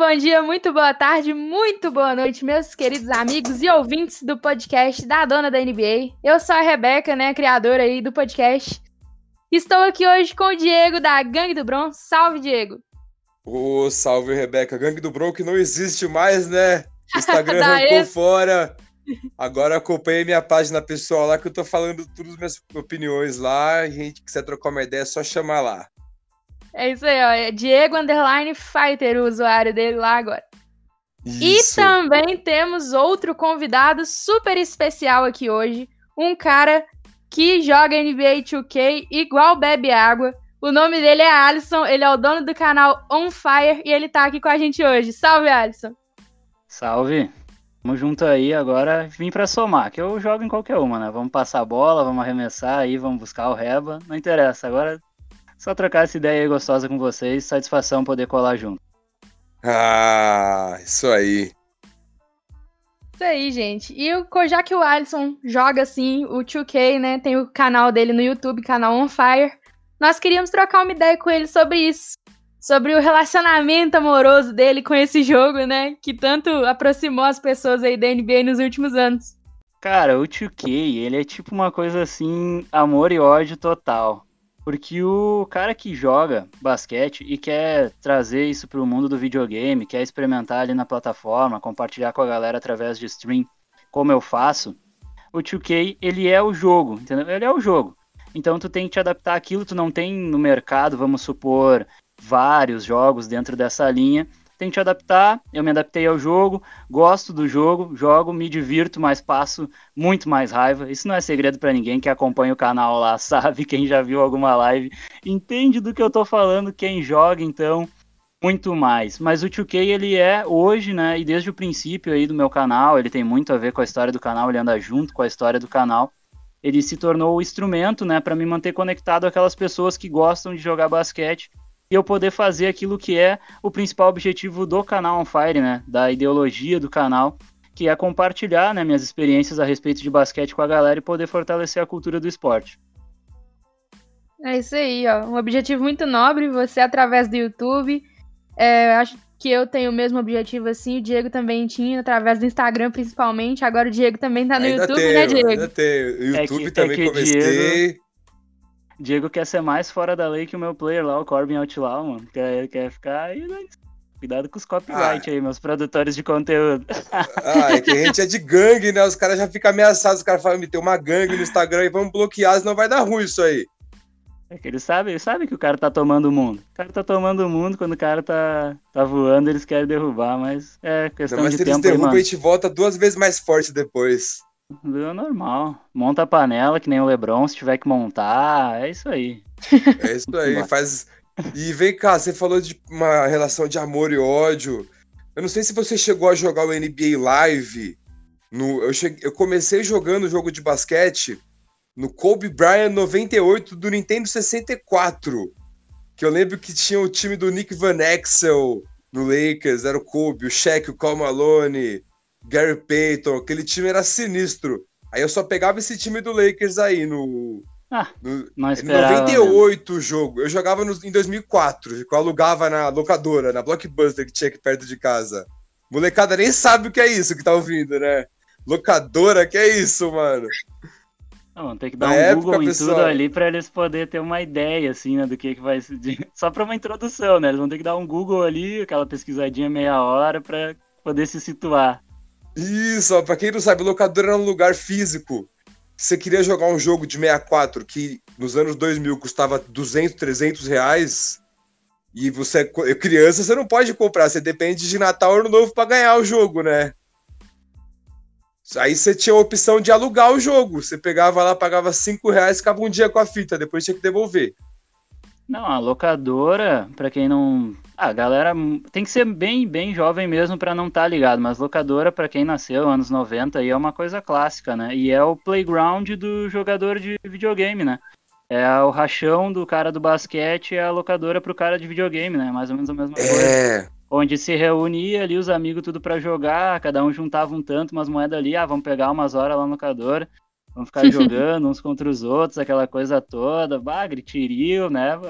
bom dia, muito boa tarde, muito boa noite, meus queridos amigos e ouvintes do podcast da dona da NBA. Eu sou a Rebeca, né, criadora aí do podcast. Estou aqui hoje com o Diego da Gangue do Bron. Salve, Diego. Ô, oh, salve, Rebeca. Gangue do Bron que não existe mais, né? Instagram arrancou fora. Agora acompanhe minha página pessoal lá que eu tô falando todas as minhas opiniões lá. A gente quiser trocar uma ideia, é só chamar lá. É isso aí, ó. É Diego Underline Fighter, o usuário dele lá agora. Isso. E também temos outro convidado super especial aqui hoje. Um cara que joga NBA 2K igual bebe água. O nome dele é Alisson, ele é o dono do canal On Fire e ele tá aqui com a gente hoje. Salve, Alisson! Salve! Tamo junto aí agora, vim para somar, que eu jogo em qualquer uma, né? Vamos passar a bola, vamos arremessar aí, vamos buscar o reba, não interessa. Agora só trocar essa ideia aí gostosa com vocês, satisfação poder colar junto. Ah, isso aí. Isso aí, gente. E já que o Alisson joga assim, o 2K, né? Tem o canal dele no YouTube, canal On Fire. Nós queríamos trocar uma ideia com ele sobre isso. Sobre o relacionamento amoroso dele com esse jogo, né? Que tanto aproximou as pessoas aí da NBA nos últimos anos. Cara, o 2K, ele é tipo uma coisa assim, amor e ódio total. Porque o cara que joga basquete e quer trazer isso para o mundo do videogame, quer experimentar ali na plataforma, compartilhar com a galera através de stream, como eu faço, o 2K, ele é o jogo, entendeu? Ele é o jogo. Então tu tem que te adaptar àquilo, tu não tem no mercado, vamos supor, vários jogos dentro dessa linha tem que te adaptar. Eu me adaptei ao jogo, gosto do jogo, jogo, me divirto, mas passo muito mais raiva. Isso não é segredo para ninguém que acompanha o canal lá, sabe? Quem já viu alguma live entende do que eu tô falando, quem joga, então, muito mais. Mas o 2K, ele é hoje, né, e desde o princípio aí do meu canal, ele tem muito a ver com a história do canal, ele anda junto com a história do canal. Ele se tornou o instrumento, né, para me manter conectado àquelas pessoas que gostam de jogar basquete e eu poder fazer aquilo que é o principal objetivo do canal On Fire, né? Da ideologia do canal, que é compartilhar né, minhas experiências a respeito de basquete com a galera e poder fortalecer a cultura do esporte. É isso aí, ó. Um objetivo muito nobre, você através do YouTube. É, acho que eu tenho o mesmo objetivo assim, o Diego também tinha, através do Instagram principalmente. Agora o Diego também tá no ainda YouTube, tenho, né, Diego? Ainda tenho. O YouTube é que, também é comecei. Diego... Diego quer ser mais fora da lei que o meu player lá, o Corbin Outlaw, mano. Quer, quer ficar aí, né? Cuidado com os copyright ah. aí, meus produtores de conteúdo. Ah, é que a gente é de gangue, né? Os caras já ficam ameaçados, os caras falam, me tem uma gangue no Instagram e vamos bloquear, senão vai dar ruim isso aí. É que eles sabem, eles sabem que o cara tá tomando o mundo. O cara tá tomando o mundo, quando o cara tá, tá voando, eles querem derrubar, mas é questão Não, mas de tempo. Mas se eles derrubam, a gente volta duas vezes mais forte depois. É normal. Monta a panela, que nem o Lebron, se tiver que montar, é isso aí. É isso aí, faz. E vem cá, você falou de uma relação de amor e ódio. Eu não sei se você chegou a jogar o NBA Live. No, eu, cheguei, eu comecei jogando jogo de basquete no Kobe Bryant 98 do Nintendo 64. Que eu lembro que tinha o time do Nick Van Exel no Lakers, era o Kobe, o Shaq, o Cal Malone, Gary Payton, aquele time era sinistro. Aí eu só pegava esse time do Lakers aí no. Ah, no, não esperava, 98 o jogo. Eu jogava no, em 2004, que eu alugava na locadora, na Blockbuster que tinha aqui perto de casa. Molecada nem sabe o que é isso que tá ouvindo, né? Locadora, que é isso, mano? Não, tem que dar na um época, Google em pessoal... tudo ali para eles poderem ter uma ideia, assim, né, do que, que vai... Só para uma introdução, né? Eles vão ter que dar um Google ali, aquela pesquisadinha meia hora para poder se situar. Isso, ó, pra quem não sabe, locadora era um lugar físico. Você queria jogar um jogo de 64 que nos anos 2000 custava 200, 300 reais, e você é criança, você não pode comprar, você depende de Natal ou Ano Novo para ganhar o jogo, né? Aí você tinha a opção de alugar o jogo. Você pegava lá, pagava 5 reais, ficava um dia com a fita, depois tinha que devolver. Não, a locadora, para quem não. Ah, galera tem que ser bem, bem jovem mesmo para não estar tá ligado, mas locadora, para quem nasceu anos 90, aí é uma coisa clássica, né? E é o playground do jogador de videogame, né? É o rachão do cara do basquete é a locadora pro cara de videogame, né? Mais ou menos a mesma é. coisa. Onde se reunia ali os amigos tudo para jogar, cada um juntava um tanto, umas moedas ali, ah, vamos pegar umas horas lá no locadora. Vamos ficar jogando uns contra os outros, aquela coisa toda, bah, gritirio, né?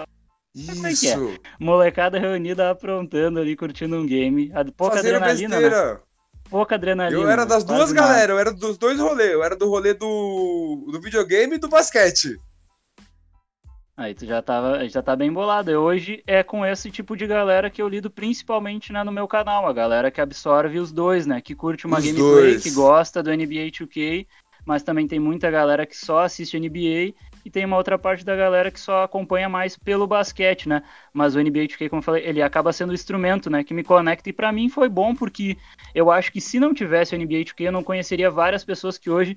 Isso. É é? Molecada reunida aprontando ali, curtindo um game. Pouca Fazendo adrenalina, besteira. Né? Pouca adrenalina. Eu era das duas galera, eu era dos dois rolês. Eu era do rolê do, do videogame e do basquete. Aí tu já, tava, já tá bem bolado. hoje é com esse tipo de galera que eu lido principalmente né, no meu canal. A galera que absorve os dois, né? Que curte uma os gameplay, dois. que gosta do NBA 2K, mas também tem muita galera que só assiste NBA e tem uma outra parte da galera que só acompanha mais pelo basquete, né? Mas o NBA 2K, como eu falei, ele acaba sendo o instrumento, né? Que me conecta e para mim foi bom porque eu acho que se não tivesse o NBA 2K eu não conheceria várias pessoas que hoje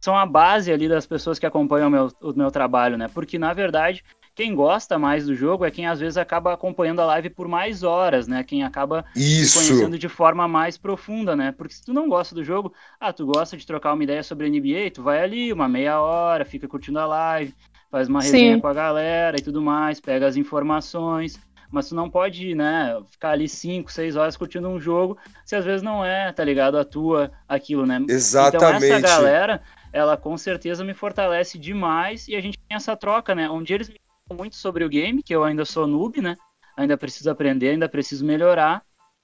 são a base ali das pessoas que acompanham o meu, o meu trabalho, né? Porque, na verdade, quem gosta mais do jogo é quem às vezes acaba acompanhando a live por mais horas, né? Quem acaba Isso. conhecendo de forma mais profunda, né? Porque se tu não gosta do jogo, ah, tu gosta de trocar uma ideia sobre NBA, tu vai ali uma meia hora, fica curtindo a live, faz uma resenha Sim. com a galera e tudo mais, pega as informações mas tu não pode, né, ficar ali 5, 6 horas curtindo um jogo se às vezes não é, tá ligado, a tua aquilo, né? Exatamente. Então essa galera, ela com certeza me fortalece demais e a gente tem essa troca, né? Onde eles me muito sobre o game, que eu ainda sou noob, né? Ainda preciso aprender, ainda preciso melhorar.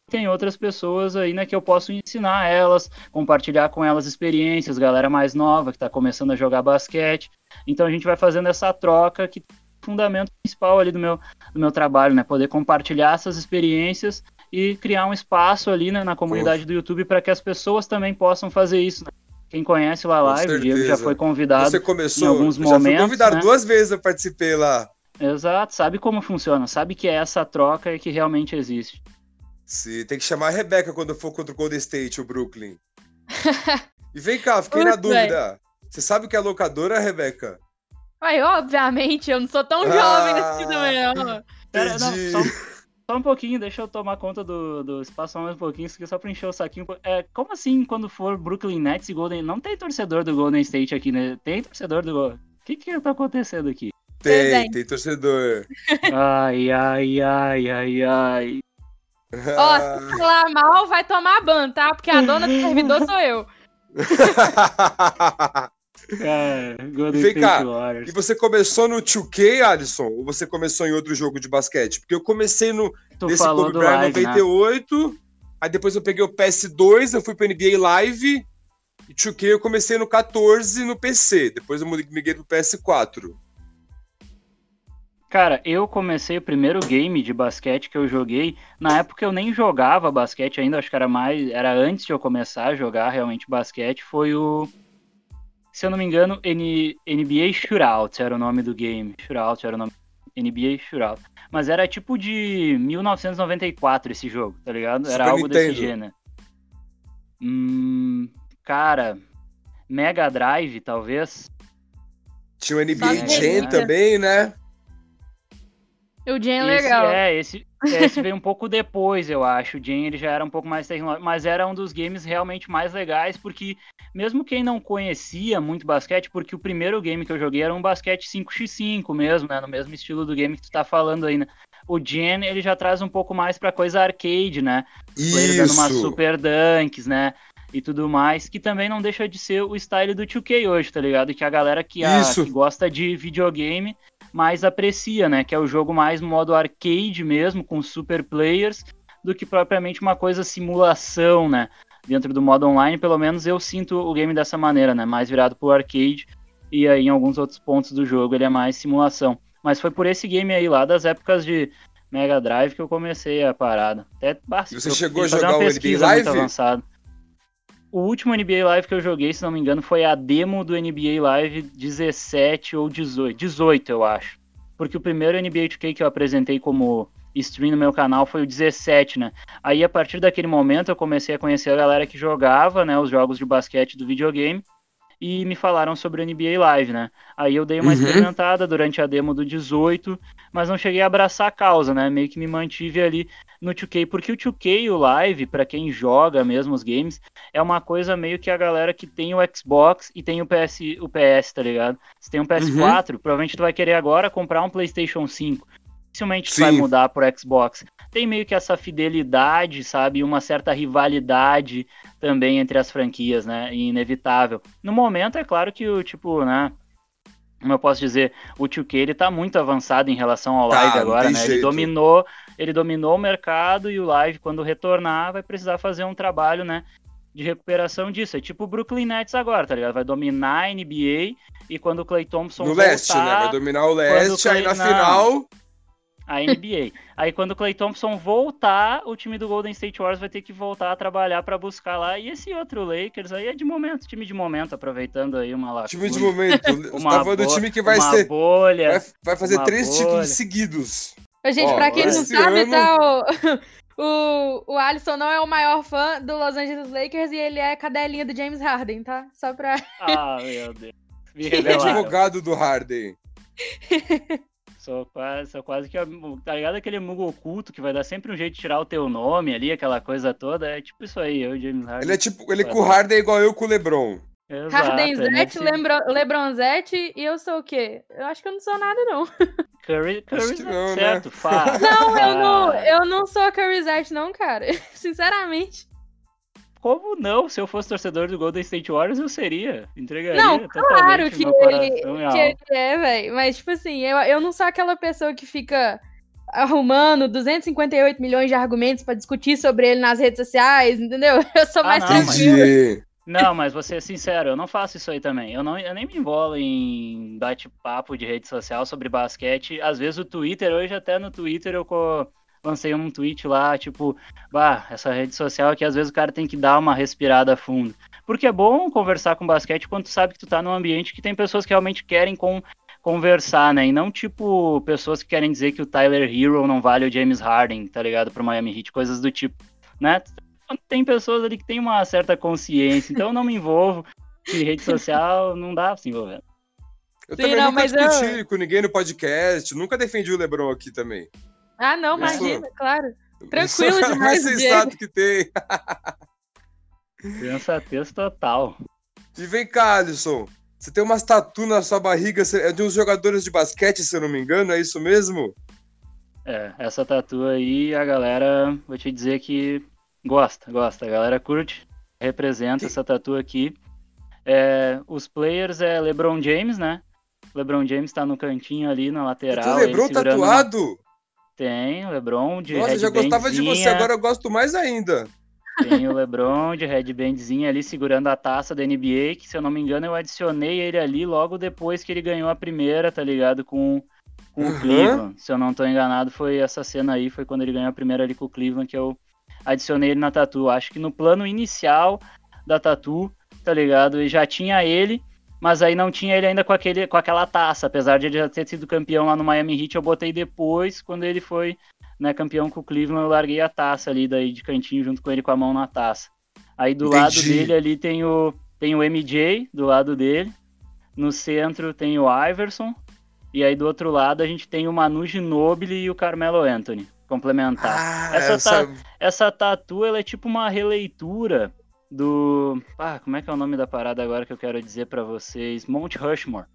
Tem outras pessoas aí, né, que eu posso ensinar elas, compartilhar com elas experiências, galera mais nova que está começando a jogar basquete. Então a gente vai fazendo essa troca que é o fundamento principal ali do meu, do meu trabalho, né? Poder compartilhar essas experiências e criar um espaço ali né, na comunidade do YouTube para que as pessoas também possam fazer isso. Né? Quem conhece lá live, o Diego já foi convidado Você começou, em alguns momentos. Já fui convidado né? duas vezes, eu participei lá. Exato, sabe como funciona, sabe que é essa troca e que realmente existe. Sim, tem que chamar a Rebeca quando for contra o Golden State, o Brooklyn. e vem cá, fiquei na dúvida. Você sabe o que é locadora, Rebeca? Ai, obviamente, eu não sou tão ah, jovem nesse também, não. Pera, não, só, só um pouquinho, deixa eu tomar conta do, do espaço mais um pouquinho, só pra encher o saquinho. É, como assim, quando for Brooklyn Nets e Golden... Não tem torcedor do Golden State aqui, né? Tem torcedor do... O que que tá acontecendo aqui? Tem, tem torcedor. Ai, ai, ai, ai, ai. Ó, se falar mal, vai tomar ban, tá? Porque a dona do servidor sou eu. É, Golden Vem cá, e você começou no 2K, Alisson? Ou você começou em outro jogo de basquete? Porque eu comecei no tu nesse Kobe Bryant 98, né? aí depois eu peguei o PS2, eu fui pro NBA Live, e 2K eu comecei no 14 no PC, depois eu migrei pro PS4. Cara, eu comecei o primeiro game de basquete que eu joguei. Na época eu nem jogava basquete ainda, acho que era mais. Era antes de eu começar a jogar realmente basquete. Foi o se eu não me engano, N NBA Shootout era o nome do game. Shootout era o nome. NBA Shootout. Mas era tipo de 1994 esse jogo, tá ligado? Era Super algo Nintendo. desse gênero. Hum, cara, Mega Drive, talvez. Tinha o NBA Jam também, né? O Jam é legal. É, esse, esse veio um pouco depois, eu acho. O Jam ele já era um pouco mais tecnológico, mas era um dos games realmente mais legais, porque mesmo quem não conhecia muito basquete, porque o primeiro game que eu joguei era um basquete 5x5 mesmo, né? No mesmo estilo do game que tu tá falando aí, né? O Gen, ele já traz um pouco mais pra coisa arcade, né? Isso. dando umas super dunks, né? E tudo mais, que também não deixa de ser o style do 2K hoje, tá ligado? Que a galera que, a, que gosta de videogame mais aprecia, né? Que é o jogo mais modo arcade mesmo, com super players, do que propriamente uma coisa simulação, né? Dentro do modo online, pelo menos eu sinto o game dessa maneira, né? Mais virado pro arcade, e aí em alguns outros pontos do jogo ele é mais simulação. Mas foi por esse game aí lá das épocas de Mega Drive que eu comecei a parada. Até bastante. Você chegou a jogar o NBA Live? Avançado. O último NBA Live que eu joguei, se não me engano, foi a demo do NBA Live 17 ou 18. 18, eu acho. Porque o primeiro NBA 2K que eu apresentei como stream no meu canal foi o 17, né? Aí a partir daquele momento eu comecei a conhecer a galera que jogava, né, os jogos de basquete do videogame e me falaram sobre o NBA Live, né? Aí eu dei uma uhum. experimentada durante a demo do 18, mas não cheguei a abraçar a causa, né? Meio que me mantive ali no 2K, porque o 2K e o Live, para quem joga mesmo os games, é uma coisa meio que a galera que tem o Xbox e tem o PS, o PS, tá ligado? Se tem um PS4, uhum. provavelmente tu vai querer agora comprar um PlayStation 5 dificilmente Sim. vai mudar pro Xbox. Tem meio que essa fidelidade, sabe? Uma certa rivalidade também entre as franquias, né? Inevitável. No momento, é claro que o tipo, né? como eu posso dizer, o 2K ele tá muito avançado em relação ao tá, live agora, né? Jeito. Ele dominou, ele dominou o mercado e o live quando retornar vai precisar fazer um trabalho, né, de recuperação disso. É tipo o Brooklyn Nets agora, tá ligado? Vai dominar a NBA e quando o Clay Thompson no voltar, leste, né? Vai dominar o leste, Clay... aí na não, final a NBA. Aí quando o Clay Thompson voltar, o time do Golden State Warriors vai ter que voltar a trabalhar para buscar lá. E esse outro Lakers aí é de momento, time de momento, aproveitando aí uma lacuna. Time de momento. uma tá falando do time que vai ser bolha, vai, vai fazer três bolha. títulos seguidos. Gente, para quem não sabe, ano... tá o, o, o Alisson não é o maior fã do Los Angeles Lakers e ele é cadelinha do James Harden, tá? Só pra Ah, meu Deus. Ele é advogado do Harden. Sou quase, sou quase que. Tá ligado aquele mugo oculto que vai dar sempre um jeito de tirar o teu nome ali, aquela coisa toda? É tipo isso aí, eu, James Harden. Ele é tipo. Ele com o Harden é igual eu com o Lebron. Hardenzete, é Lebronzete e eu sou o quê? Eu acho que eu não sou nada, não. Curry, Curry não, certo, né? Fá. Não, eu não, eu não sou a Curryzete, não, cara. Sinceramente. Como não? Se eu fosse torcedor do Golden State Warriors, eu seria. Entregaria não, claro que ele, que ele é, velho. Mas, tipo assim, eu, eu não sou aquela pessoa que fica arrumando 258 milhões de argumentos para discutir sobre ele nas redes sociais, entendeu? Eu sou ah, mais não, tranquila. Não, mas vou ser sincero, eu não faço isso aí também. Eu, não, eu nem me envolo em bate-papo de rede social sobre basquete. Às vezes o Twitter, hoje até no Twitter eu lancei um tweet lá, tipo, bah, essa rede social aqui, às vezes o cara tem que dar uma respirada fundo. Porque é bom conversar com basquete quando tu sabe que tu tá num ambiente que tem pessoas que realmente querem com, conversar, né? E não, tipo, pessoas que querem dizer que o Tyler Hero não vale o James Harden, tá ligado? Pro Miami Heat, coisas do tipo, né? Tem pessoas ali que têm uma certa consciência, então eu não me envolvo. em rede social não dá pra se envolver. Eu Sim, também não, nunca discuti eu... com ninguém no podcast, nunca defendi o LeBron aqui também. Ah, não, imagina, claro. Tranquilo demais. mais sensato que tem. Sensatez total. E vem cá, Alisson. Você tem umas tatu na sua barriga, é de uns jogadores de basquete, se eu não me engano, é isso mesmo? É, essa tatu aí, a galera, vou te dizer que gosta, gosta. A galera curte, representa que... essa tatu aqui. É, os players é LeBron James, né? LeBron James tá no cantinho ali, na lateral. Tem o LeBron tatuado? Tem, o LeBron de Nossa, já gostava de você, agora eu gosto mais ainda. Tem o LeBron de headbandzinha ali segurando a taça da NBA, que se eu não me engano eu adicionei ele ali logo depois que ele ganhou a primeira, tá ligado? Com, com uhum. o Cleveland. Se eu não tô enganado, foi essa cena aí, foi quando ele ganhou a primeira ali com o Cleveland que eu adicionei ele na Tatu. Acho que no plano inicial da Tatu, tá ligado? E já tinha ele, mas aí não tinha ele ainda com, aquele, com aquela taça, apesar de ele já ter sido campeão lá no Miami Heat, eu botei depois, quando ele foi né, campeão com o Cleveland, eu larguei a taça ali daí de cantinho junto com ele com a mão na taça. Aí do Entendi. lado dele ali tem o, tem o MJ, do lado dele, no centro tem o Iverson, e aí do outro lado a gente tem o Manu Ginobili e o Carmelo Anthony, complementar. Ah, essa, essa... Ta, essa tatu, ela é tipo uma releitura do. Ah, como é que é o nome da parada agora que eu quero dizer para vocês? Mount Rushmore.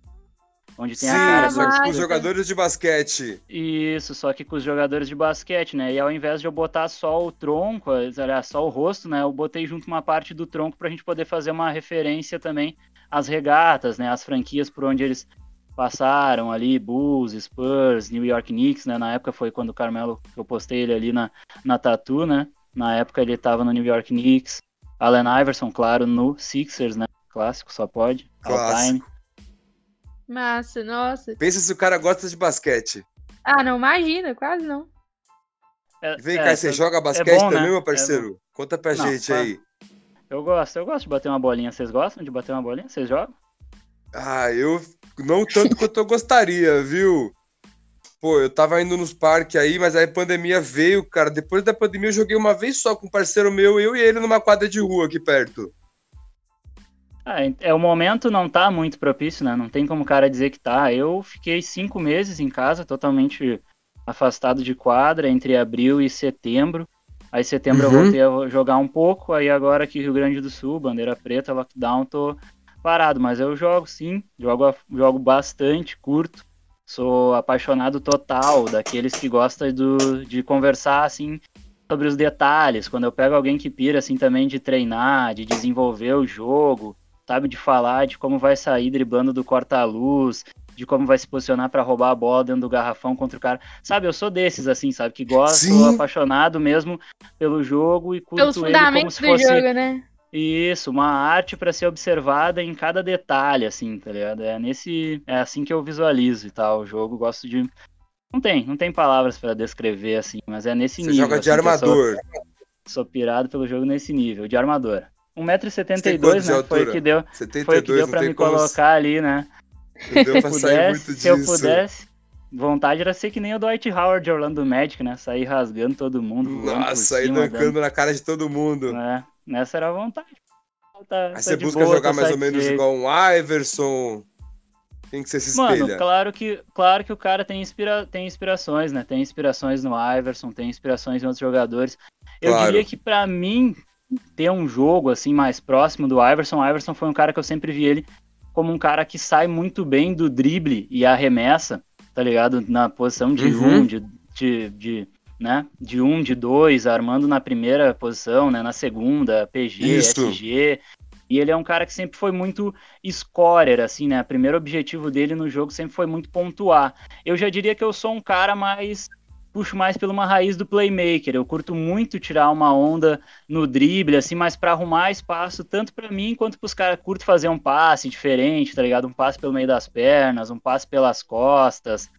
Onde tem Sim, a cara só que com os jogadores de basquete. Isso, só que com os jogadores de basquete, né? E ao invés de eu botar só o tronco, aliás, só o rosto, né? Eu botei junto uma parte do tronco pra gente poder fazer uma referência também às regatas, né? As franquias por onde eles passaram ali, Bulls, Spurs, New York Knicks, né? Na época foi quando o Carmelo, eu postei ele ali na, na Tatu, né? Na época ele tava no New York Knicks. Allen Iverson, claro, no Sixers, né? Clássico, só pode. Clássico. Massa, nossa. Pensa se o cara gosta de basquete. Ah, não imagina, quase não. É, Vem é, cá, você é, joga basquete bom, também, né? meu é parceiro? Conta pra não, gente aí. Eu gosto, eu gosto de bater uma bolinha. Vocês gostam de bater uma bolinha? Vocês jogam? Ah, eu não tanto quanto eu gostaria, viu? Pô, eu tava indo nos parques aí, mas aí a pandemia veio, cara. Depois da pandemia eu joguei uma vez só com um parceiro meu, eu e ele numa quadra de rua aqui perto. Ah, é, o momento não tá muito propício, né? Não tem como o cara dizer que tá. Eu fiquei cinco meses em casa, totalmente afastado de quadra, entre abril e setembro. Aí setembro uhum. eu voltei a jogar um pouco, aí agora aqui Rio Grande do Sul, bandeira preta, lockdown, tô parado. Mas eu jogo sim, jogo, jogo bastante, curto. Sou apaixonado total daqueles que gostam do, de conversar assim sobre os detalhes. Quando eu pego alguém que pira assim também de treinar, de desenvolver o jogo, sabe, de falar de como vai sair driblando do corta-luz, de como vai se posicionar para roubar a bola dentro do garrafão contra o cara. Sabe, eu sou desses, assim, sabe, que gosto, apaixonado mesmo pelo jogo e curto Pelos ele como se fosse... Jogo, né? Isso, uma arte para ser observada em cada detalhe, assim, tá ligado? É nesse, é assim que eu visualizo e tal. O jogo gosto de, não tem, não tem palavras para descrever assim, mas é nesse Você nível. Você joga de assim, armador. Sou, sou, pirado pelo jogo nesse nível, de armador. 1,72m, né? Foi o que deu, 72, foi que deu pra me colocar ali, né? Deu pra sair muito se eu pudesse, vontade era ser que nem o Dwight Howard de Orlando Magic, né? Sair rasgando todo mundo. Nossa, sair dancando na cara de todo mundo. É, nessa era a vontade. Tá, Aí tá você busca boa, jogar mais ou menos igual um Iverson, quem que você se espelha? Mano, claro que, claro que o cara tem, inspira, tem inspirações, né? Tem inspirações no Iverson, tem inspirações em outros jogadores. Eu claro. diria que para mim ter um jogo assim mais próximo do Iverson, o Iverson foi um cara que eu sempre vi ele como um cara que sai muito bem do drible e arremessa, tá ligado? Na posição de uhum. um, de, de, de, né? De um, de dois, armando na primeira posição, né? Na segunda, PG, Isso. SG. E ele é um cara que sempre foi muito scorer, assim, né? O primeiro objetivo dele no jogo sempre foi muito pontuar. Eu já diria que eu sou um cara mais puxo mais pela uma raiz do playmaker. Eu curto muito tirar uma onda no drible, assim, mas para arrumar espaço, tanto para mim quanto para os caras. Curto fazer um passe diferente, tá ligado? Um passe pelo meio das pernas, um passe pelas costas,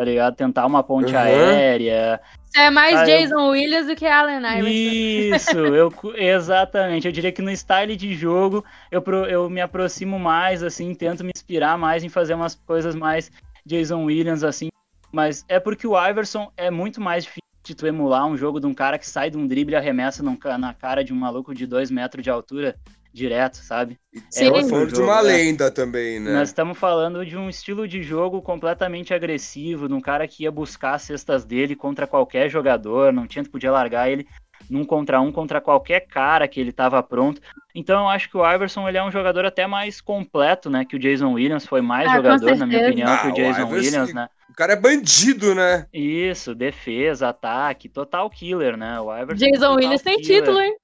tá ligado? Tentar uma ponte uhum. aérea. Você é mais ah, Jason eu... Williams do que Allen Iverson. Isso, eu, exatamente. Eu diria que no style de jogo eu, eu me aproximo mais, assim, tento me inspirar mais em fazer umas coisas mais Jason Williams, assim. Mas é porque o Iverson é muito mais difícil de tu emular um jogo de um cara que sai de um drible e arremessa num, na cara de um maluco de dois metros de altura direto, sabe? Sim. É falando de uma né? lenda também, né? Nós estamos falando de um estilo de jogo completamente agressivo, de um cara que ia buscar as cestas dele contra qualquer jogador, não tinha que podia largar ele num contra um contra qualquer cara que ele estava pronto. Então eu acho que o Iverson ele é um jogador até mais completo, né? Que o Jason Williams foi mais ah, jogador, na minha opinião, ah, que o Jason o Williams, né? O cara é bandido, né? Isso, defesa, ataque, total killer, né? O Iverson. Jason Williams tem título, hein?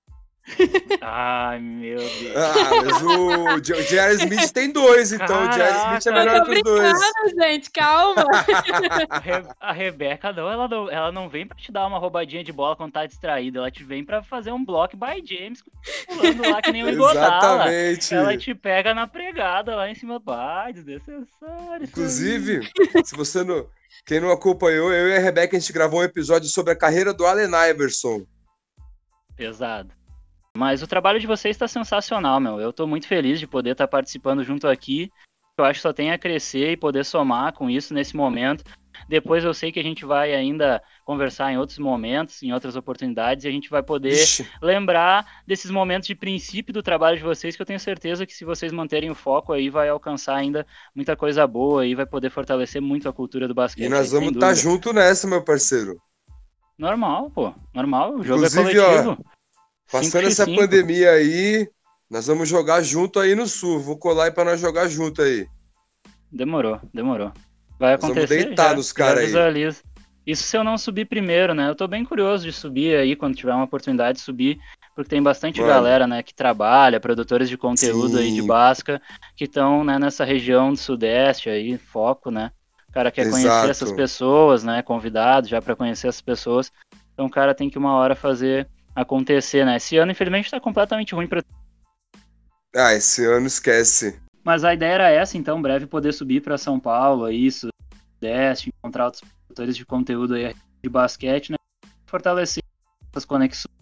Ai, meu Deus. Ah, mas o, o J.R. Smith tem dois, então. Caraca, o J.R. Smith é melhor que os dois. gente, calma. A, Re a Rebeca, não ela, não, ela não vem pra te dar uma roubadinha de bola quando tá distraída. Ela te vem pra fazer um block by James pulando lá que nem o Igodala. Exatamente. Ela te pega na pregada lá em cima. Ai, desnecessário. Inclusive, se você não... Quem não acompanhou, eu e a Rebeca, a gente gravou um episódio sobre a carreira do Allen Iverson. Pesado. Mas o trabalho de vocês está sensacional, meu. Eu estou muito feliz de poder estar tá participando junto aqui. Eu acho que só tem a crescer e poder somar com isso nesse momento. Depois eu sei que a gente vai ainda conversar em outros momentos, em outras oportunidades, e a gente vai poder Ixi. lembrar desses momentos de princípio do trabalho de vocês, que eu tenho certeza que se vocês manterem o foco aí, vai alcançar ainda muita coisa boa e vai poder fortalecer muito a cultura do basquete. E nós vamos estar tá junto nessa, meu parceiro. Normal, pô. Normal. O jogo é Inclusive, é coletivo. Ó, Passando essa pandemia aí, nós vamos jogar junto aí no sul. Vou colar aí pra nós jogar junto aí. Demorou, demorou. Vai nós acontecer. Vamos deitar já, nos caras aí. Isso se eu não subir primeiro, né? Eu tô bem curioso de subir aí, quando tiver uma oportunidade de subir, porque tem bastante Mano. galera, né, que trabalha, produtores de conteúdo Sim. aí de Basca, que estão, né, nessa região do Sudeste aí, foco, né? O cara quer Exato. conhecer essas pessoas, né? Convidado já para conhecer essas pessoas. Então o cara tem que uma hora fazer acontecer, né? Esse ano, infelizmente, tá completamente ruim para Ah, esse ano esquece. Mas a ideia era essa, então, breve poder subir para São Paulo, isso, Sudeste, encontrar outros produtores de conteúdo aí de basquete, né? Fortalecer essas conexões.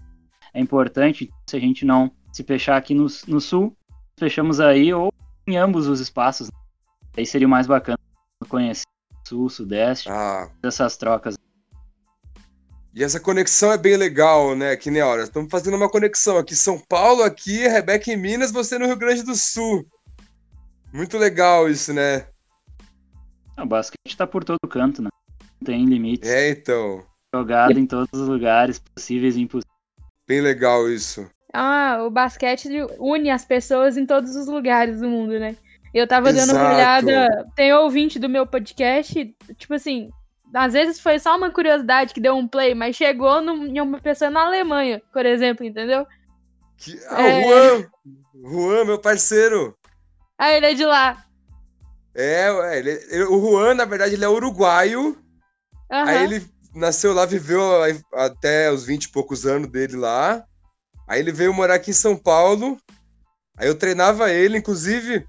É importante, se a gente não se fechar aqui no, no sul, fechamos aí ou em ambos os espaços. Né? Aí seria mais bacana conhecer sul, sudeste, ah. essas trocas. E essa conexão é bem legal, né? Que nem a hora. Estamos fazendo uma conexão aqui. São Paulo, aqui, Rebeca em Minas, você no Rio Grande do Sul. Muito legal isso, né? O basquete tá por todo canto, né? Não tem limites. É, então. Jogado em todos os lugares possíveis e impossíveis. Bem legal isso. Ah, o basquete une as pessoas em todos os lugares do mundo, né? Eu tava Exato. dando uma olhada. Tem ouvinte do meu podcast, tipo assim, às vezes foi só uma curiosidade que deu um play, mas chegou no, em uma pessoa na Alemanha, por exemplo, entendeu? Que... Ah, é... Juan! Juan, meu parceiro! Ah, ele é de lá. É, ele, ele, o Juan, na verdade, ele é uruguaio. Uhum. Aí ele nasceu lá, viveu até os 20 e poucos anos dele lá. Aí ele veio morar aqui em São Paulo. Aí eu treinava ele, inclusive.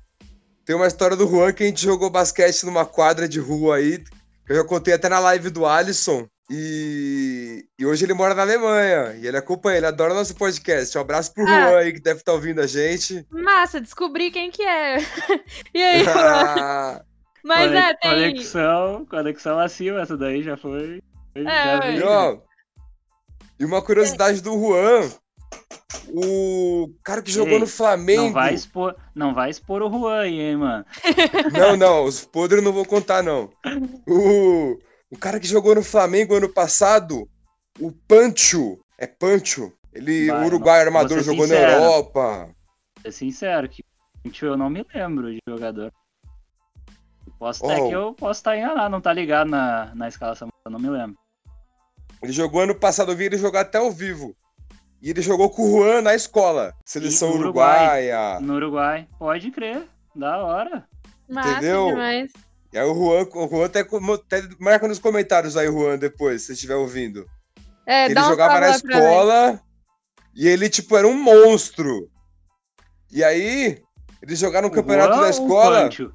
Tem uma história do Juan que a gente jogou basquete numa quadra de rua aí, eu já contei até na live do Alisson. E, e hoje ele mora na Alemanha. E ele acompanha, ele adora nosso podcast. Um abraço pro ah. Juan aí, que deve estar tá ouvindo a gente. Massa, descobri quem que é. e aí, Juan? Mas Conex, é, tem. Conexão, conexão acima, essa daí já foi. É, já e, ó, e uma curiosidade do Juan o cara que jogou Ei, no Flamengo. Não vai, expor, não vai expor o Juan aí, hein, mano. Não, não, os podres não vou contar, não. O, o cara que jogou no Flamengo ano passado, o Pancho. É Pancho. Ele, vai, Uruguai não, armador, jogou sincero, na Europa. É sincero, que eu não me lembro de jogador. Posso oh. que eu posso estar enganado, não tá ligado na, na escalação, eu não me lembro. Ele jogou ano passado, eu vi ele jogar até ao vivo. E ele jogou com o Juan na escola. Seleção no uruguaia. No Uruguai. Pode crer. Da hora. Massa Entendeu? Demais. E aí o Juan, o Juan até, até marca nos comentários aí, Juan, depois, se você estiver ouvindo. É, ele jogava na escola e ele, tipo, era um monstro. E aí, eles jogaram no campeonato Juan da escola. O Pancho.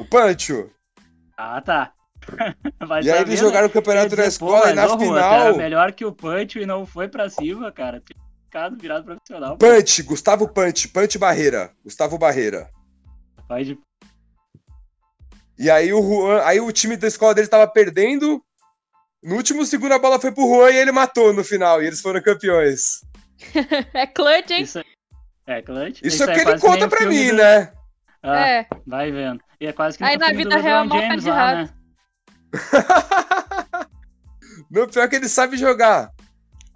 O Pancho. ah, tá. Vai e aí eles jogaram o campeonato da escola e na final. Rua, era melhor que o Punch e não foi pra cima, cara. Ficado virado profissional. Punch, Gustavo Punch, Punch Barreira. Gustavo Barreira. Pode. E aí o Juan, aí o time da escola dele tava perdendo. No último segundo a bola foi pro Juan e ele matou no final. E eles foram campeões. é clutch, hein? Isso, é clutch. Isso, Isso é o que ele conta pra mim, do... né? Ah, é. Vai vendo. E é quase que Aí na vida real, James lá, né? Meu, pior que ele sabe jogar.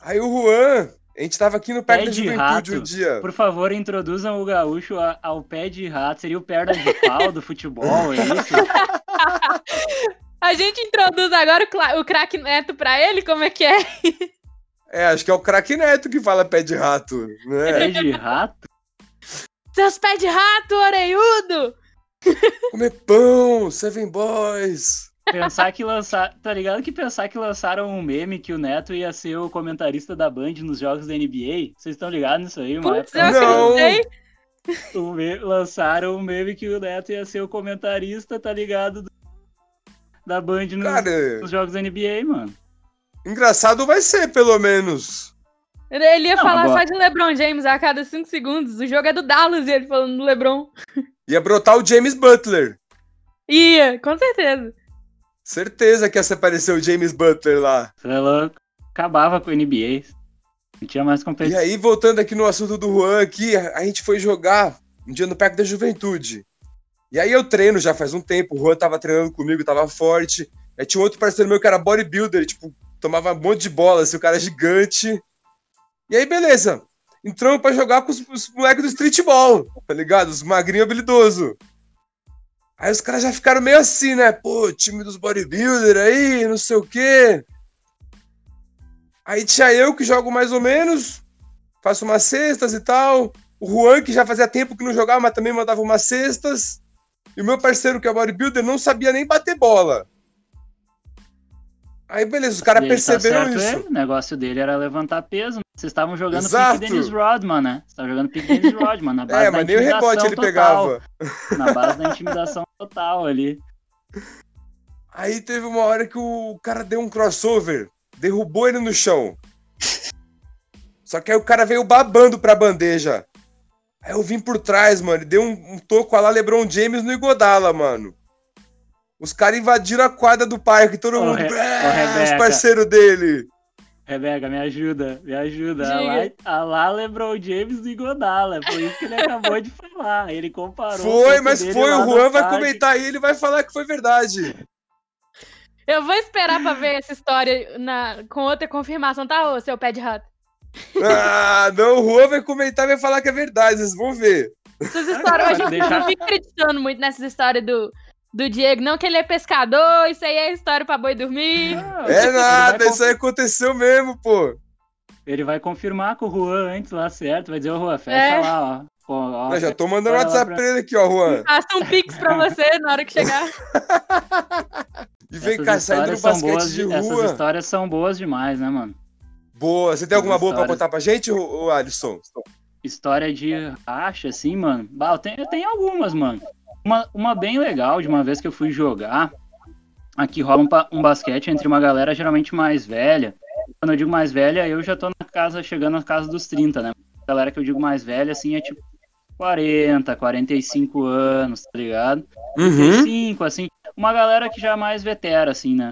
Aí o Juan, a gente tava aqui no pé da juventude rato. um dia. Por favor, introduzam o gaúcho ao pé de rato. Seria o perna de pau do futebol, é isso? A gente introduz agora o, o craque Neto pra ele? Como é que é? É, acho que é o craque Neto que fala pé de rato, né? Pé de rato? Seus pés de rato, orelhudo! Comer pão, Seven Boys. Pensar que lançar. Tá ligado que pensar que lançaram um meme que o Neto ia ser o comentarista da Band nos jogos da NBA? Vocês estão ligados nisso aí, mano? Não! Me... Lançaram um meme que o Neto ia ser o comentarista, tá ligado? Da Band nos, Cara, nos jogos da NBA, mano. Engraçado vai ser, pelo menos. Ele ia não, falar agora... só de LeBron James a cada 5 segundos. O jogo é do Dallas e ele falando do LeBron. Ia brotar o James Butler. Ia, com certeza. Certeza que ia se aparecer o James Butler lá. Você é louco. Acabava com o NBA. Não tinha mais competição. E aí, voltando aqui no assunto do Juan, aqui, a gente foi jogar um dia no Parque da Juventude. E aí eu treino já faz um tempo, o Juan tava treinando comigo, tava forte. Aí tinha um outro parceiro meu que era bodybuilder, tipo, tomava um monte de bola, assim, o cara é gigante. E aí, beleza. Entramos pra jogar com os, os moleques do streetball, tá ligado? Os magrinhos habilidosos. Aí os caras já ficaram meio assim, né? Pô, time dos bodybuilder aí, não sei o quê. Aí tinha eu que jogo mais ou menos, faço umas cestas e tal. O Juan, que já fazia tempo que não jogava, mas também mandava umas cestas. E o meu parceiro, que é bodybuilder, não sabia nem bater bola. Aí, beleza, os caras tá perceberam tá isso. É, o negócio dele era levantar peso. Vocês estavam jogando Exato. pique Dennis Rodman, né? Você estavam jogando pique Dennis Rodman, na base é, da mas nem o rebote ele total, pegava. Na base da intimidação total ali. Aí teve uma hora que o cara deu um crossover, derrubou ele no chão. Só que aí o cara veio babando pra bandeja. Aí eu vim por trás, mano, ele deu um, um toco lá LeBron James no Igodala, mano. Os caras invadiram a quadra do parque, todo mundo. Re... os parceiros dele. Rebeca, me ajuda, me ajuda. A lá, LeBron James do Igodala. Foi isso que ele acabou de falar. Ele comparou. Foi, mas foi. O Juan vai comentar aí, ele vai falar que foi verdade. Eu vou esperar pra ver essa história na, com outra confirmação, tá, ô seu pé de rato? Ah, não, o Juan vai comentar e vai falar que é verdade, vocês vão ver. Essas histórias, a gente deixar... não fica acreditando muito nessas histórias do, do Diego, não que ele é pescador, isso aí é história pra boi dormir. é nada, isso aí aconteceu mesmo, pô. Ele vai confirmar com o Juan antes lá, certo? Vai dizer, ô Juan, fecha é. lá, ó. ó, ó já tô mandando WhatsApp pra... ele aqui, ó, Juan. Faça um pix pra você na hora que chegar. e vem cá, saindo do basquete boas, de rua. Essas histórias são boas demais, né, mano? Boa. Você tem alguma boa pra contar pra gente, ô, Alisson? História de racha, assim, mano. Bah, eu, tenho, eu tenho algumas, mano. Uma, uma bem legal, de uma vez que eu fui jogar. Aqui rola um, um basquete entre uma galera geralmente mais velha. Quando eu digo mais velha, eu já tô na casa, chegando na casa dos 30, né? A galera que eu digo mais velha, assim, é tipo 40, 45 anos, tá ligado? Uhum. 35, assim. Uma galera que já é mais vetera, assim, né?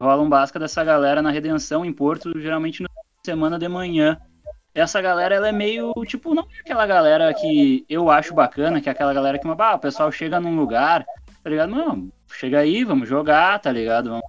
Rola um basca dessa galera na Redenção, em Porto, geralmente na semana de manhã essa galera, ela é meio, tipo, não é aquela galera que eu acho bacana, que é aquela galera que, ah, o pessoal chega num lugar, tá ligado? Não, chega aí, vamos jogar, tá ligado? Vamos,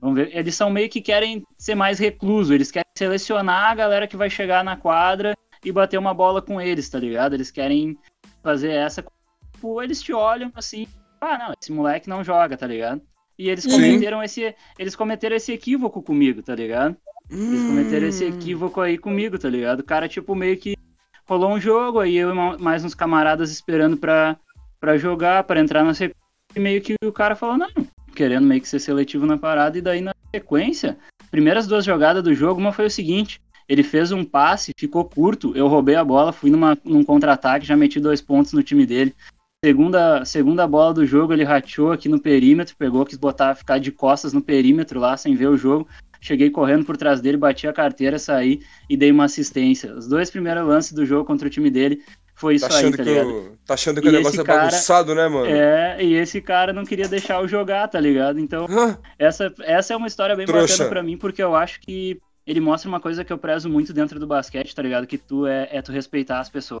vamos ver. Eles são meio que querem ser mais recluso, eles querem selecionar a galera que vai chegar na quadra e bater uma bola com eles, tá ligado? Eles querem fazer essa, tipo, eles te olham assim, ah, não, esse moleque não joga, tá ligado? E eles cometeram esse, eles cometeram esse equívoco comigo, tá ligado? Eles cometeram esse hum. equívoco aí comigo, tá ligado? O cara, tipo, meio que rolou um jogo, aí eu e mais uns camaradas esperando pra, pra jogar, pra entrar na sequência, e meio que o cara falou, não, querendo meio que ser seletivo na parada, e daí na sequência, primeiras duas jogadas do jogo, uma foi o seguinte, ele fez um passe, ficou curto, eu roubei a bola, fui numa, num contra-ataque, já meti dois pontos no time dele. Segunda, segunda bola do jogo, ele rachou aqui no perímetro, pegou, quis botar, ficar de costas no perímetro lá, sem ver o jogo. Cheguei correndo por trás dele, bati a carteira, saí e dei uma assistência. Os dois primeiros lances do jogo contra o time dele foi isso tá aí, tá ligado? O, tá achando que e o negócio é cara, bagunçado, né, mano? É, e esse cara não queria deixar eu jogar, tá ligado? Então, essa, essa é uma história bem Trouxa. bacana pra mim, porque eu acho que ele mostra uma coisa que eu prezo muito dentro do basquete, tá ligado? Que tu é, é tu respeitar as pessoas.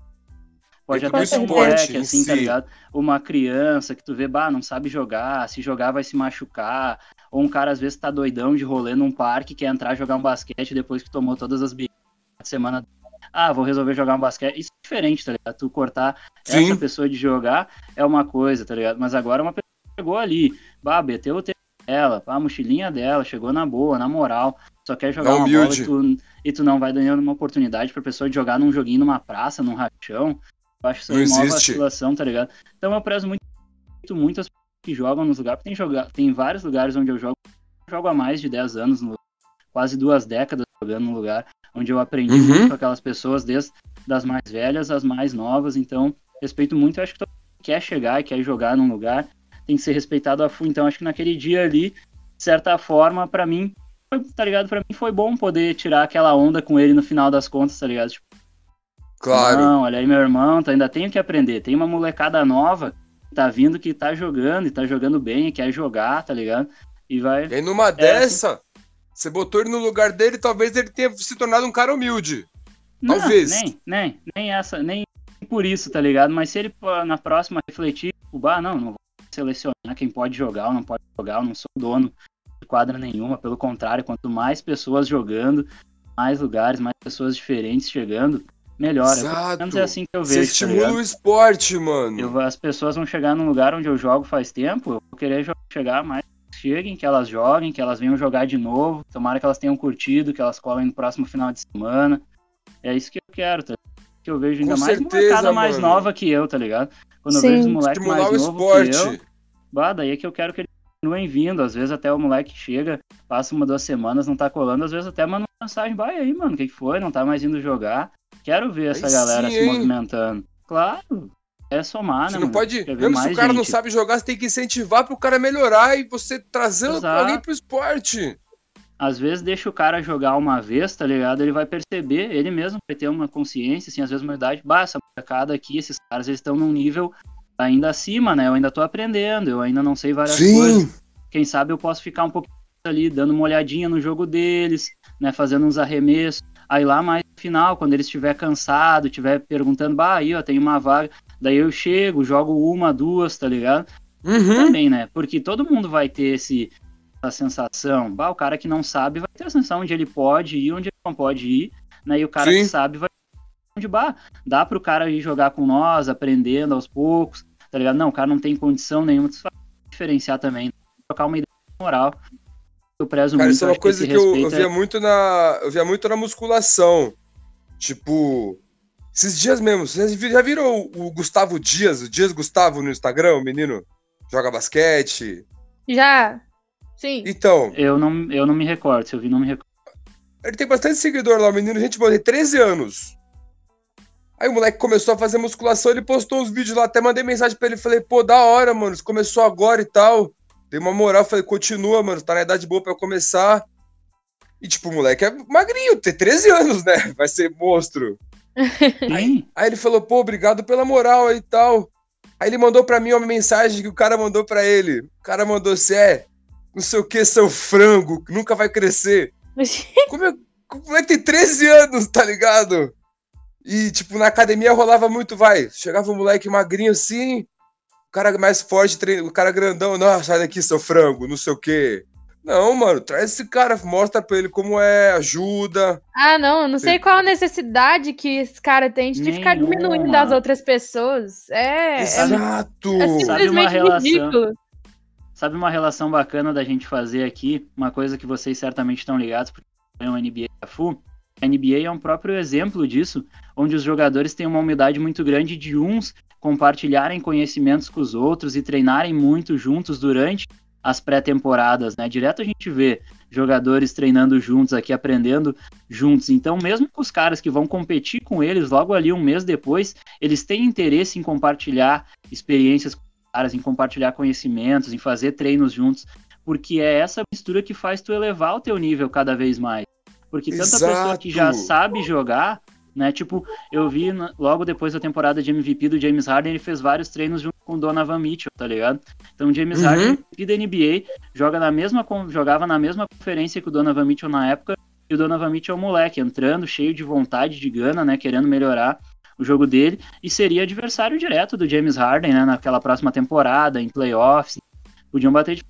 Pode até ser um moleque, assim, tá ligado? Uma criança que tu vê, bah, não sabe jogar, se jogar vai se machucar. Ou um cara, às vezes, tá doidão de rolê num parque, quer entrar jogar um basquete depois que tomou todas as bebidas semana. Ah, vou resolver jogar um basquete. Isso é diferente, tá ligado? Tu cortar Sim. essa pessoa de jogar é uma coisa, tá ligado? Mas agora uma pessoa chegou ali, bah, beteu o tempo dela, a mochilinha dela, chegou na boa, na moral, só quer jogar uma bola e tu, e tu não vai dando uma oportunidade pra pessoa de jogar num joguinho numa praça, num rachão. Eu acho isso aí uma vacilação, tá ligado? Então eu prezo muito, muito, muito as pessoas que jogam nos lugares, tem, joga, tem vários lugares onde eu jogo, eu jogo há mais de 10 anos, no, quase duas décadas jogando no lugar, onde eu aprendi uhum. muito com aquelas pessoas, desde das mais velhas às mais novas, então respeito muito, eu acho que todo mundo quer chegar quer jogar num lugar, tem que ser respeitado a full, então acho que naquele dia ali, de certa forma, para mim, foi, tá ligado? Pra mim foi bom poder tirar aquela onda com ele no final das contas, tá ligado? Tipo, Claro. Não, olha aí, meu irmão, tá, ainda tenho que aprender. Tem uma molecada nova que tá vindo que tá jogando e tá jogando bem, quer jogar, tá ligado? E vai. E numa é, dessa, assim... você botou ele no lugar dele, talvez ele tenha se tornado um cara humilde. Não, talvez. Nem, nem, nem essa, nem por isso, tá ligado? Mas se ele na próxima refletir, o bar, não, não vou selecionar quem pode jogar ou não pode jogar, eu não sou dono de quadra nenhuma, pelo contrário, quanto mais pessoas jogando, mais lugares, mais pessoas diferentes chegando, melhora. Exato. Pelo é assim que eu vejo. Você tá estimula tá o esporte, mano. Eu, as pessoas vão chegar num lugar onde eu jogo faz tempo, eu vou querer chegar mais. Cheguem, que elas joguem, que elas venham jogar de novo. Tomara que elas tenham curtido, que elas colhem no próximo final de semana. É isso que eu quero, tá? Que eu vejo ainda Com mais certeza, molecada mais nova que eu, tá ligado? Quando Sim. eu vejo os moleques mais novos que eu, bah, daí é que eu quero que eles continuem vindo. Às vezes até o moleque chega, passa uma, duas semanas, não tá colando, às vezes até manda uma mensagem, vai aí, mano, o que, que foi? Não tá mais indo jogar. Quero ver essa Aí galera sim, se movimentando. Claro, é somar, você né? Não pode, mesmo se o cara gente. não sabe jogar, você tem que incentivar pro cara melhorar e você trazer Exato. alguém pro esporte. Às vezes deixa o cara jogar uma vez, tá ligado? Ele vai perceber, ele mesmo vai ter uma consciência, assim, às vezes uma idade, bah, essa molecada aqui, esses caras, eles estão num nível ainda acima, né? Eu ainda tô aprendendo, eu ainda não sei várias Sim. coisas. Quem sabe eu posso ficar um pouquinho ali, dando uma olhadinha no jogo deles, né? Fazendo uns arremessos. Aí lá mais no final, quando ele estiver cansado, estiver perguntando, bah, aí, ó, tem uma vaga. Daí eu chego, jogo uma, duas, tá ligado? Uhum. Também, né? Porque todo mundo vai ter esse, essa sensação. Bah, o cara que não sabe vai ter a sensação onde ele pode ir, onde ele não pode ir, né? E o cara Sim. que sabe vai onde, bah, dá pro cara ir jogar com nós, aprendendo aos poucos, tá ligado? Não, o cara não tem condição nenhuma de diferenciar também. Trocar uma ideia moral eu prezo Cara, muito. Isso é uma coisa que, que eu, eu, via é... muito na. Eu via muito na musculação. Tipo, Esses dias mesmo, você já virou o Gustavo Dias, o Dias Gustavo no Instagram, o menino? Joga basquete? Já. Sim. Então. Eu não, eu não me recordo, se eu vi, não me recordo. Ele tem bastante seguidor lá, o menino, gente boa, tem 13 anos. Aí o moleque começou a fazer musculação, ele postou uns vídeos lá, até mandei mensagem pra ele, falei, pô, da hora, mano, você começou agora e tal. Dei uma moral, falei, continua, mano, tá na idade boa pra começar. E, tipo, o moleque é magrinho, tem 13 anos, né? Vai ser monstro. aí, aí, ele falou, pô, obrigado pela moral aí e tal. Aí ele mandou pra mim uma mensagem que o cara mandou pra ele. O cara mandou, você é, não sei o que, seu frango, nunca vai crescer. Como é, como é que tem 13 anos, tá ligado? E, tipo, na academia rolava muito, vai. Chegava um moleque magrinho assim, o cara mais forte, o cara grandão, não, sai daqui, seu frango, não sei o quê. Não, mano, traz esse cara, mostra pra ele como é, ajuda. Ah, não, eu não sei qual a necessidade que esse cara tem de Nenhuma. ficar diminuindo as outras pessoas. É. é Exato! É, é simplesmente ridículo. Sabe uma relação bacana da gente fazer aqui? Uma coisa que vocês certamente estão ligados, porque é um NBA da FU. A NBA é um próprio exemplo disso, onde os jogadores têm uma umidade muito grande de uns compartilharem conhecimentos com os outros e treinarem muito juntos durante as pré-temporadas, né? Direto a gente vê jogadores treinando juntos aqui, aprendendo juntos. Então, mesmo com os caras que vão competir com eles logo ali um mês depois, eles têm interesse em compartilhar experiências com os caras, em compartilhar conhecimentos, em fazer treinos juntos, porque é essa mistura que faz tu elevar o teu nível cada vez mais. Porque tanta Exato. pessoa que já sabe jogar né? Tipo, eu vi logo depois da temporada de MVP do James Harden, ele fez vários treinos junto com o Donovan Mitchell, tá ligado? Então, James uhum. Harden, MVP da NBA, joga na mesma, jogava na mesma conferência que o Donovan Mitchell na época, e o Donovan Mitchell é um moleque, entrando, cheio de vontade, de gana, né? Querendo melhorar o jogo dele, e seria adversário direto do James Harden, né? Naquela próxima temporada, em playoffs. Podiam bater de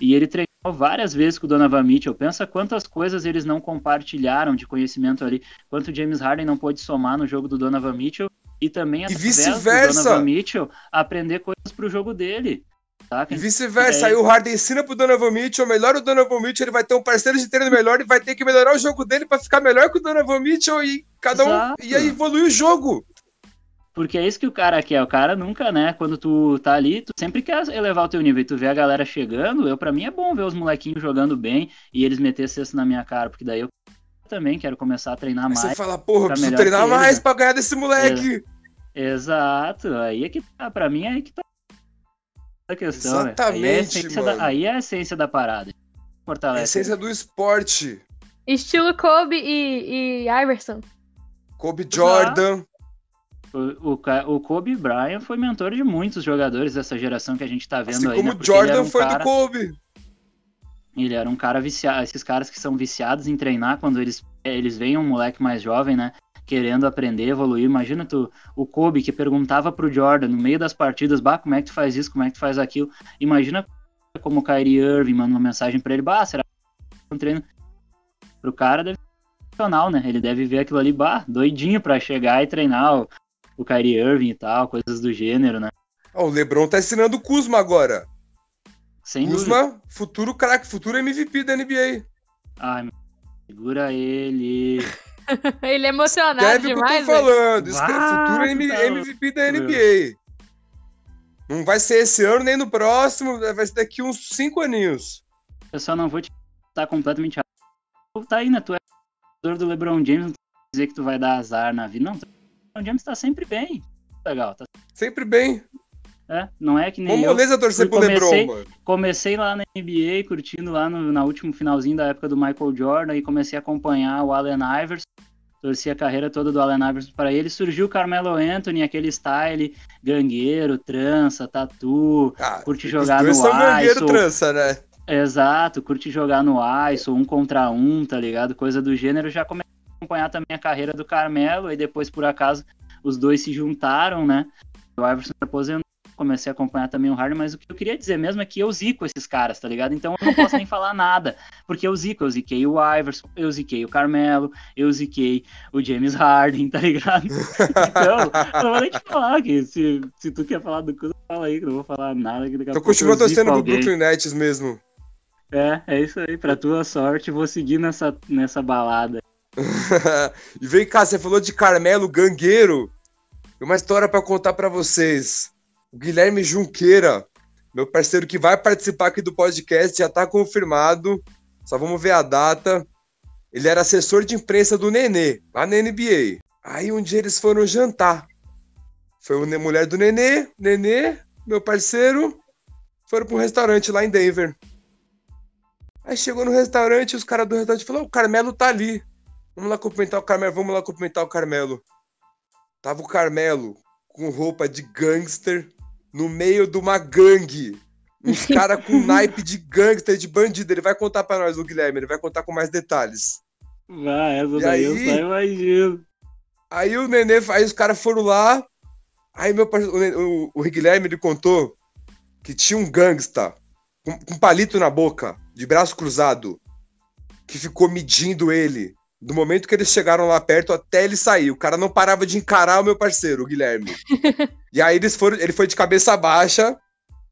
e ele treinou várias vezes com o Donovan Mitchell. Pensa quantas coisas eles não compartilharam de conhecimento ali. Quanto o James Harden não pôde somar no jogo do Donovan Mitchell. E também através e do Donovan Mitchell aprender coisas pro jogo dele. Tá? E vice-versa, é... aí o Harden ensina pro Donovan Mitchell, melhor o Donovan Mitchell, ele vai ter um parceiro de treino melhor e vai ter que melhorar o jogo dele para ficar melhor que o Donovan Mitchell e cada Exato. um e aí evoluir o jogo. Porque é isso que o cara quer. O cara nunca, né? Quando tu tá ali, tu sempre quer elevar o teu nível. E tu vê a galera chegando, eu para mim é bom ver os molequinhos jogando bem e eles meter cesto na minha cara, porque daí eu também quero começar a treinar Aí mais. Você fala, porra, eu preciso treinar mais né? pra ganhar desse moleque. Exato. Aí é que tá, pra mim é aí que tá a questão. Exatamente, né? aí, é a essência da, aí é a essência da parada. Fortalece. A essência do esporte. Estilo Kobe e, e Iverson. Kobe Jordan. O, o, o, Kobe Bryant foi mentor de muitos jogadores dessa geração que a gente tá vendo assim aí. Como né? o Jordan um foi cara... do Kobe. Ele era um cara viciado. Esses caras que são viciados em treinar quando eles, eles veem um moleque mais jovem, né? Querendo aprender, evoluir. Imagina tu, o Kobe que perguntava pro Jordan no meio das partidas, bah, como é que tu faz isso, como é que tu faz aquilo. Imagina como o Kyrie Irving manda uma mensagem para ele, bah, será que um treino? Pro cara deve ser né? Ele deve ver aquilo ali, bah, doidinho para chegar e treinar o Kyrie Irving e tal, coisas do gênero, né? Oh, o LeBron tá ensinando o Kuzma agora. Sem Kuzma, dúvida. futuro craque, futuro MVP da NBA. Ai, segura ele. ele é emocionado Escreve demais. o que eu tô falando. Escreve, futuro MVP da NBA. Não vai ser esse ano nem no próximo, vai ser daqui uns cinco aninhos. Eu só não vou te estar completamente Tá aí, né? Tu é jogador do LeBron James, não dizer que tu vai dar azar na vida. Não, o James tá sempre bem. Legal, tá sempre bem. É, não é que nem. Uma moleza torcer pro comecei, LeBron, mano. Comecei lá na NBA, curtindo lá no na último finalzinho da época do Michael Jordan e comecei a acompanhar o Allen Iverson. Torci a carreira toda do Allen Iverson para ele. Surgiu o Carmelo Anthony, aquele style gangueiro, trança, tatu, ah, curte jogar no são gangueiro, trança, né? Exato, curte jogar no ISO, um contra um, tá ligado? Coisa do gênero. Já comecei acompanhar também a carreira do Carmelo, e depois, por acaso, os dois se juntaram, né? O Iverson se aposentou, comecei a acompanhar também o Harden, mas o que eu queria dizer mesmo é que eu zico esses caras, tá ligado? Então eu não posso nem falar nada, porque eu zico, eu ziquei o Iverson, eu ziquei o Carmelo, eu ziquei o James Harden, tá ligado? Então, não vou nem te falar que se, se tu quer falar do cu, fala aí, que eu não vou falar nada. Que daqui então continua torcendo pro Brooklyn Nets mesmo. É, é isso aí, pra tua sorte, vou seguir nessa, nessa balada. e vem cá, você falou de Carmelo Gangueiro. Uma história para contar para vocês. O Guilherme Junqueira, meu parceiro que vai participar aqui do podcast, já tá confirmado. Só vamos ver a data. Ele era assessor de imprensa do Nenê, lá na NBA. Aí um dia eles foram jantar. Foi a mulher do Nenê, Nenê, meu parceiro, foram para um restaurante lá em Denver. Aí chegou no restaurante, os caras do restaurante falaram: o Carmelo tá ali. Vamos lá cumprimentar o Carmelo, vamos lá cumprimentar o Carmelo. Tava o Carmelo com roupa de gangster no meio de uma gangue. Uns caras com naipe de gangster, de bandido. Ele vai contar para nós, o Guilherme, ele vai contar com mais detalhes. Vai, essa e daí aí, eu só imagino. Aí o Nenê, aí os caras foram lá. Aí meu parceiro, o, o, o Guilherme, ele contou que tinha um gangsta com, com palito na boca, de braço cruzado, que ficou medindo ele do momento que eles chegaram lá perto até ele sair. O cara não parava de encarar o meu parceiro, o Guilherme. e aí eles foram, ele foi de cabeça baixa,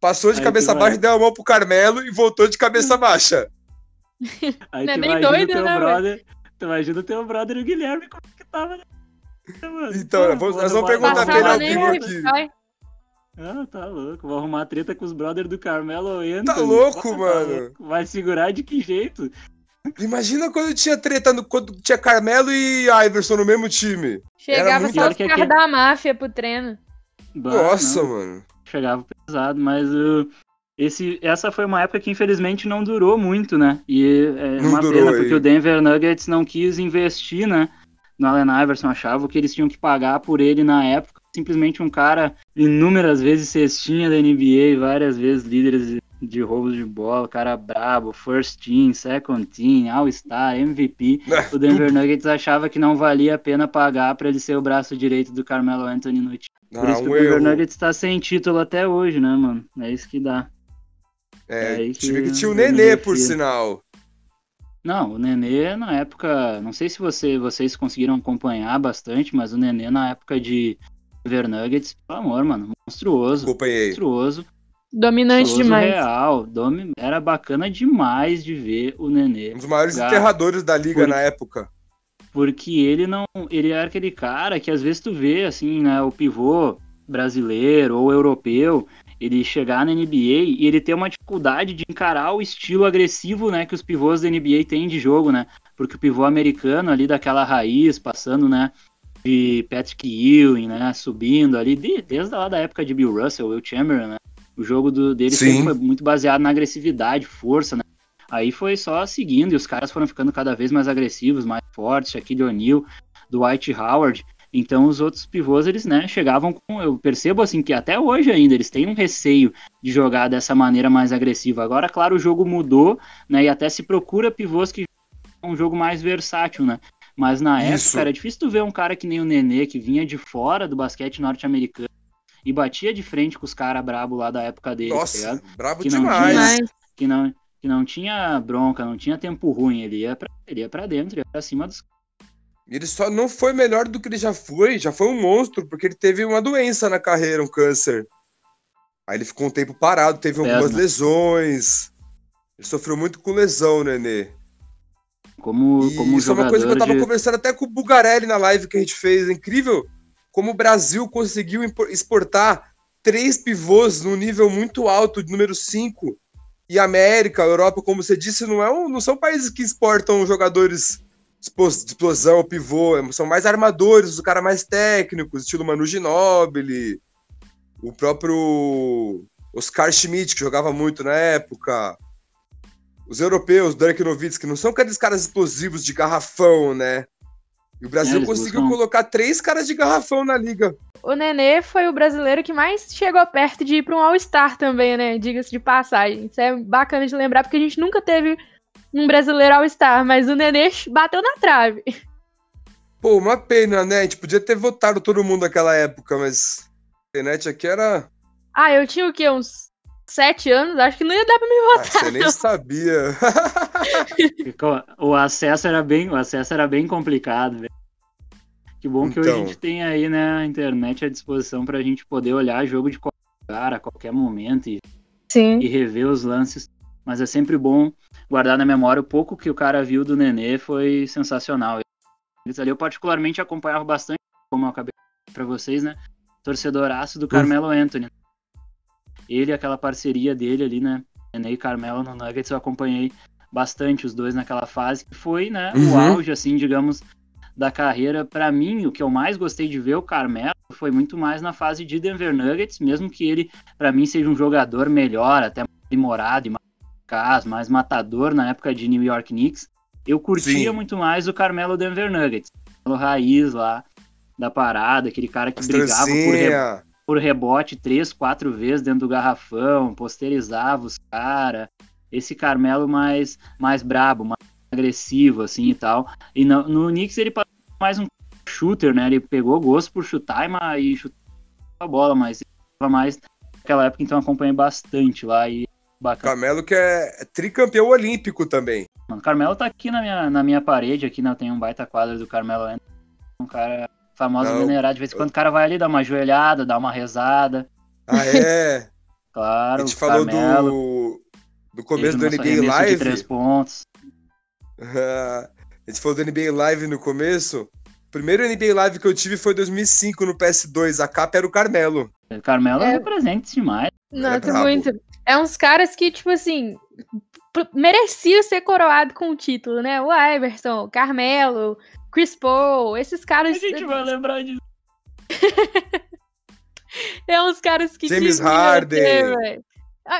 passou de aí cabeça baixa, deu a mão pro Carmelo e voltou de cabeça baixa. Aí não é nem doido, teu né, brother, Tu imagina o teu brother e o Guilherme como que tava, né? Então, Pô, nós vamos perguntar pra ele ao vivo aqui. Vai. Ah, tá louco. Vou arrumar treta com os brothers do Carmelo Anthony. Tá louco, tá mano? Louco. Vai segurar de que jeito? Imagina quando tinha treta, no, quando tinha Carmelo e Iverson no mesmo time. Chegava só os caras aquele... da máfia pro treino. Bah, Nossa, não. mano. Chegava pesado, mas uh, esse, essa foi uma época que infelizmente não durou muito, né? E é não uma pena, aí. porque o Denver Nuggets não quis investir, né? No Allen Iverson, achava que eles tinham que pagar por ele na época. Simplesmente um cara inúmeras vezes cestinha da NBA, várias vezes líderes de roubos de bola, cara brabo, first team, second team, all-star, MVP. o Denver Nuggets achava que não valia a pena pagar para ele ser o braço direito do Carmelo Anthony no time. Por ah, isso que o Denver Nuggets está sem título até hoje, né, mano? É isso que dá. É, é time que tinha o Nenê, por sinal. Não, o Nenê na época, não sei se você, vocês conseguiram acompanhar bastante, mas o Nenê na época de Denver Nuggets, pelo amor, mano, monstruoso. Acompanhei. Monstruoso. Dominante demais. Real, domi... era bacana demais de ver o Nenê. Um dos maiores jogar. enterradores da liga Por... na época. Porque ele não. Ele era aquele cara que às vezes tu vê, assim, né, o pivô brasileiro ou europeu, ele chegar na NBA e ele ter uma dificuldade de encarar o estilo agressivo, né, que os pivôs da NBA têm de jogo, né? Porque o pivô americano ali daquela raiz, passando, né, de Patrick Ewing, né, subindo ali, desde lá da época de Bill Russell, Will Chamberlain, né? O jogo do, dele Sim. foi muito baseado na agressividade, força, né? Aí foi só seguindo e os caras foram ficando cada vez mais agressivos, mais fortes, Shaquille O'Neal, Dwight Howard. Então os outros pivôs, eles, né, chegavam com... Eu percebo, assim, que até hoje ainda eles têm um receio de jogar dessa maneira mais agressiva. Agora, claro, o jogo mudou, né, e até se procura pivôs que um jogo mais versátil, né? Mas na Isso. época era difícil tu ver um cara que nem o Nenê, que vinha de fora do basquete norte-americano, e batia de frente com os caras brabo lá da época dele. Tá Nossa, tá brabo que demais. Não tinha, que, não, que não tinha bronca, não tinha tempo ruim. Ele ia pra, ele ia pra dentro, ia pra cima dos ele só não foi melhor do que ele já foi, já foi um monstro, porque ele teve uma doença na carreira, um câncer. Aí ele ficou um tempo parado, teve algumas lesões. Ele sofreu muito com lesão, Nenê. Como, e como isso é uma coisa que eu tava de... conversando até com o Bugarelli na live que a gente fez. É incrível como o Brasil conseguiu exportar três pivôs no nível muito alto, de número 5. E América, Europa, como você disse, não, é um, não são países que exportam jogadores de explosão, pivô, são mais armadores, os caras mais técnicos, estilo Manu Ginóbili, o próprio Oscar Schmidt, que jogava muito na época, os europeus, Dirk Nowitzki, não são aqueles caras explosivos de garrafão, né? E o Brasil é, conseguiu buscam... colocar três caras de garrafão na liga. O Nenê foi o brasileiro que mais chegou perto de ir para um All-Star também, né? Diga-se de passagem. Isso é bacana de lembrar, porque a gente nunca teve um brasileiro All-Star, mas o Nenê bateu na trave. Pô, uma pena, né? A gente podia ter votado todo mundo naquela época, mas a internet aqui era. Ah, eu tinha o quê? Uns sete anos? Acho que não ia dar pra me ah, votar. Ah, você nem sabia. o acesso era bem, o acesso era bem complicado, velho. Que bom que então... hoje a gente tem aí, né, a internet à disposição pra gente poder olhar jogo de qualquer lugar, a qualquer momento e, Sim. e rever os lances. Mas é sempre bom guardar na memória o pouco que o cara viu do Nenê foi sensacional. ali. Eu particularmente acompanhava bastante, como eu acabei para vocês, né? Torcedoraço do Carmelo Anthony. Ele, aquela parceria dele ali, né? Ney e Carmelo no Nuggets, eu acompanhei bastante os dois naquela fase, que foi, né, uhum. o auge, assim, digamos, da carreira. Para mim, o que eu mais gostei de ver o Carmelo foi muito mais na fase de Denver Nuggets, mesmo que ele, para mim, seja um jogador melhor, até mais demorado e mais eficaz, mais matador na época de New York Knicks. Eu curtia Sim. muito mais o Carmelo Denver Nuggets, o raiz lá da parada, aquele cara que brigava por, re... por, rebote três, quatro vezes dentro do garrafão, posterizava os caras. Esse Carmelo mais, mais brabo, mais agressivo, assim e tal. E no, no Knicks ele passou mais um shooter, né? Ele pegou gosto por chutar e, e chutar a bola, mas ele mais naquela época, então acompanhei bastante lá e bacana. Carmelo que é tricampeão olímpico também. Mano, Carmelo tá aqui na minha, na minha parede, aqui né? tem um baita quadro do Carmelo um cara famoso Não, venerado, de vez em quando o cara vai ali dar uma joelhada, dar uma rezada. Ah, é? claro, A gente falou Carmelo, do, do começo do NBA Live. De três pontos. a gente falou do NBA Live no começo. O primeiro NBA Live que eu tive foi em 2005 no PS2. A capa era o Carmelo. O Carmelo é, presente demais. Nossa, é muito. É uns caras que, tipo assim, merecia ser coroado com o título, né? O Iverson, o Carmelo, Chris Paul, esses caras. A gente vai lembrar disso. é uns caras que. James Harden. Ter,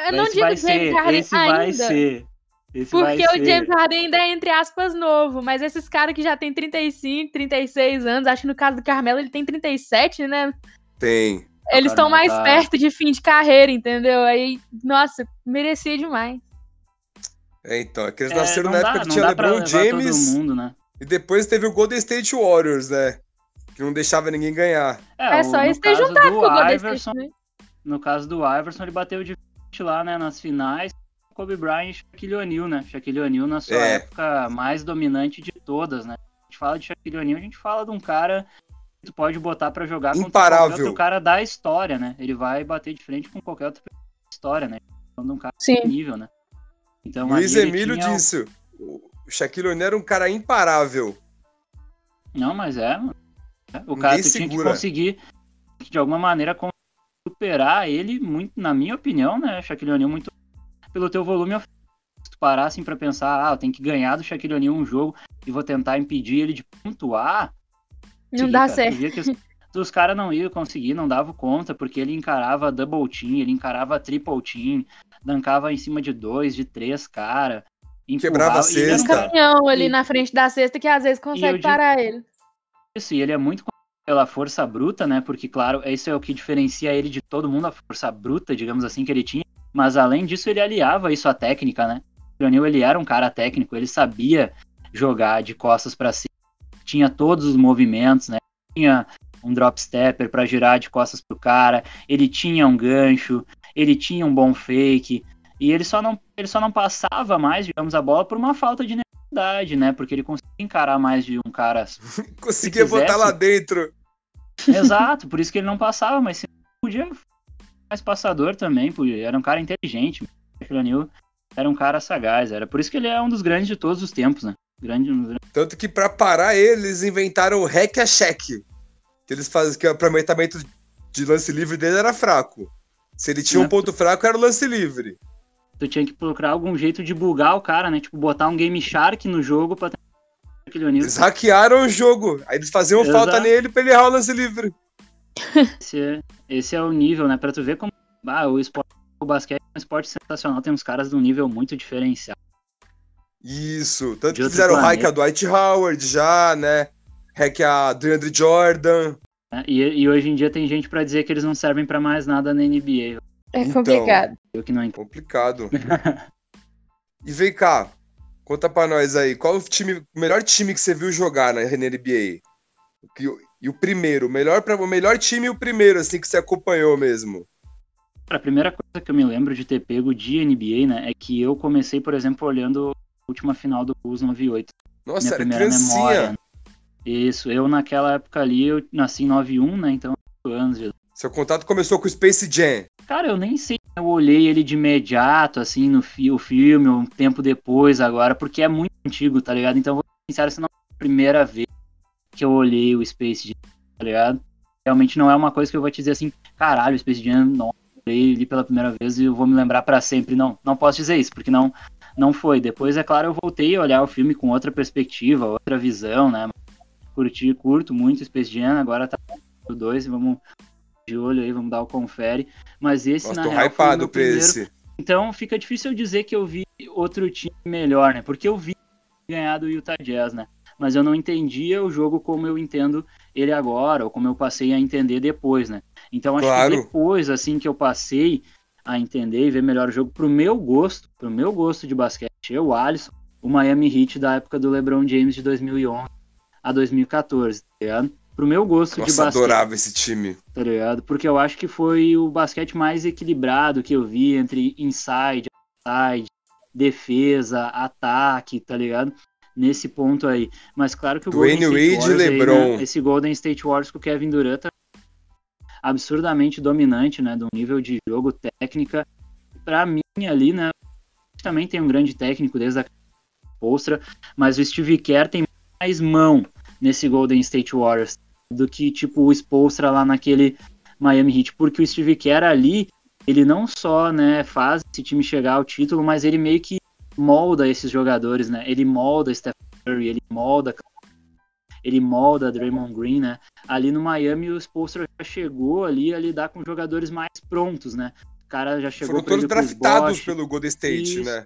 eu não digo James ser, Harden esse ainda. Vai ser. Esse porque o James Harden ainda é, entre aspas, novo. Mas esses caras que já tem 35, 36 anos, acho que no caso do Carmelo ele tem 37, né? Tem. Eles estão mais tá... perto de fim de carreira, entendeu? Aí, nossa, merecia demais. É, então, é que eles é, nasceram na época que tinha LeBron James. Mundo, né? E depois teve o Golden State Warriors, né? Que não deixava ninguém ganhar. É, é só eles ter juntado com o Golden Iverson, State, né? No caso do Iverson, ele bateu de lá, né, nas finais. Kobe Bryant e Shaquille O'Neal, né? Shaquille O'Neal na sua é. época mais dominante de todas, né? A gente fala de Shaquille O'Neal, a gente fala de um cara que tu pode botar para jogar Imparável. contra qualquer outro cara da história, né? Ele vai bater de frente com qualquer outra história, né? Falando um cara Sim. nível, né? Então, Luiz Emílio tinha... disse, o Shaquille O'Neal era um cara imparável. Não, mas é, mano. O cara tinha que conseguir, de alguma maneira, superar ele, muito, na minha opinião, né? Shaquille O'Neal muito pelo teu volume se tu parar assim pra pensar, ah, eu tenho que ganhar do Shaquille O'Neal um jogo e vou tentar impedir ele de pontuar. Não dá cara, certo. Que os, os caras não iam conseguir, não davam conta, porque ele encarava double team, ele encarava triple team, dancava em cima de dois, de três, cara. Quebrava a cesta. um caminhão ali e, na frente da cesta que às vezes consegue parar ele. Isso, e ele é muito pela força bruta, né? Porque, claro, isso é o que diferencia ele de todo mundo, a força bruta, digamos assim, que ele tinha. Mas além disso, ele aliava isso à técnica, né? O O'Neal, ele era um cara técnico, ele sabia jogar de costas para cima, tinha todos os movimentos, né? Tinha um drop stepper para girar de costas pro cara, ele tinha um gancho, ele tinha um bom fake, e ele só não, ele só não passava mais, digamos, a bola por uma falta de necessidade, né? Porque ele conseguia encarar mais de um cara. conseguia botar lá dentro. Exato, por isso que ele não passava, mas se podia mais passador também, era um cara inteligente. O era um cara sagaz, era por isso que ele é um dos grandes de todos os tempos, né? Grande, Tanto que para parar ele, eles inventaram o hack a cheque. Que eles fazem que o aproveitamento de lance livre dele era fraco. Se ele tinha um ponto fraco, era o lance livre. Tu tinha que procurar algum jeito de bugar o cara, né? Tipo, botar um Game Shark no jogo pra aquele Eles hackearam o jogo. Aí eles faziam Exato. falta nele pra ele errar o lance livre. Esse é, esse é o nível, né? Pra tu ver como ah, o, esporte, o basquete é um esporte sensacional, tem uns caras de um nível muito diferenciado. Isso, tanto que fizeram hack a Dwight Howard já, né? Hack a DeAndre Jordan. É, e, e, hoje em dia tem gente para dizer que eles não servem para mais nada na NBA. É então, complicado. Eu que não entendo. Complicado. e vem cá, conta pra nós aí, qual o time, o melhor time que você viu jogar na NBA? E o primeiro, o melhor, pra, o melhor time e o primeiro, assim, que você acompanhou mesmo. A primeira coisa que eu me lembro de ter pego de NBA, né, é que eu comecei, por exemplo, olhando a última final do Bulls 98. Nossa, Minha primeira criancinha. memória. Isso, eu naquela época ali, eu nasci em 91, né, então anos de... Seu contato começou com o Space Jam. Cara, eu nem sei, eu olhei ele de imediato, assim, no fi o filme, um tempo depois agora, porque é muito antigo, tá ligado? Então, vou sincero, essa não é a primeira vez que eu olhei o Space Jam, tá ligado? Realmente não é uma coisa que eu vou te dizer assim, caralho, o Space Jam, não, olhei ali pela primeira vez e eu vou me lembrar para sempre. Não, não posso dizer isso, porque não, não foi. Depois, é claro, eu voltei a olhar o filme com outra perspectiva, outra visão, né? Curti, curto muito Space Jam, agora tá o 2 vamos de olho aí, vamos dar o confere. Mas esse, Nossa, na real, foi o primeiro... esse. Então fica difícil eu dizer que eu vi outro time melhor, né? Porque eu vi ganhar do Utah Jazz, né? Mas eu não entendia o jogo como eu entendo ele agora, ou como eu passei a entender depois, né? Então acho claro. que depois, assim, que eu passei a entender e ver melhor o jogo, pro meu gosto, pro meu gosto de basquete, eu, Alisson, o Miami Heat da época do LeBron James de 2011 a 2014, tá ligado? Pro meu gosto Nossa, de basquete. adorava esse time. Tá ligado? Porque eu acho que foi o basquete mais equilibrado que eu vi entre inside, outside, defesa, ataque, tá ligado? Nesse ponto aí. Mas claro que o Dwayne Golden State Wade, LeBron. Aí, né? esse Golden State Warriors com o Kevin Durant tá absurdamente dominante, né, do nível de jogo, técnica. Para mim ali, né, também tem um grande técnico desde a Postra, mas o Steve Kerr tem mais mão nesse Golden State Warriors do que tipo o Spolstra lá naquele Miami Heat, porque o Steve Kerr ali, ele não só, né, faz esse time chegar ao título, mas ele meio que molda esses jogadores, né? Ele molda Steph Curry, ele molda ele molda Draymond Green, né? Ali no Miami o Spolstra já chegou ali a lidar com jogadores mais prontos, né? O cara já chegou Foram todos draftados pelo Golden State, Isso. né?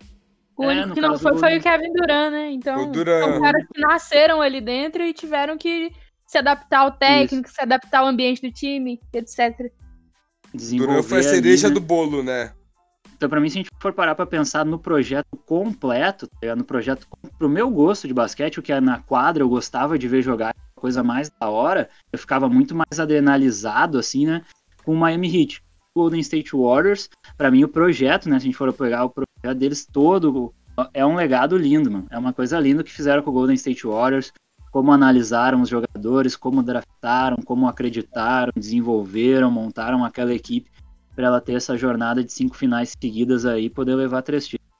O único é, que não foi foi o Kevin Durant, né? Então, o Durant. são caras que nasceram ali dentro e tiveram que se adaptar ao técnico, Isso. se adaptar ao ambiente do time, etc. Durant foi a cereja ali, né? do bolo, né? Então, para mim, se a gente for parar para pensar no projeto completo, tá no projeto pro meu gosto de basquete, o que é na quadra eu gostava de ver jogar, coisa mais da hora, eu ficava muito mais adrenalizado, assim, né, com o Miami Heat. Golden State Warriors, para mim, o projeto, né, se a gente for pegar o projeto deles todo, é um legado lindo, mano. É uma coisa linda que fizeram com o Golden State Warriors, como analisaram os jogadores, como draftaram, como acreditaram, desenvolveram, montaram aquela equipe para ela ter essa jornada de cinco finais seguidas aí e poder levar três títulos.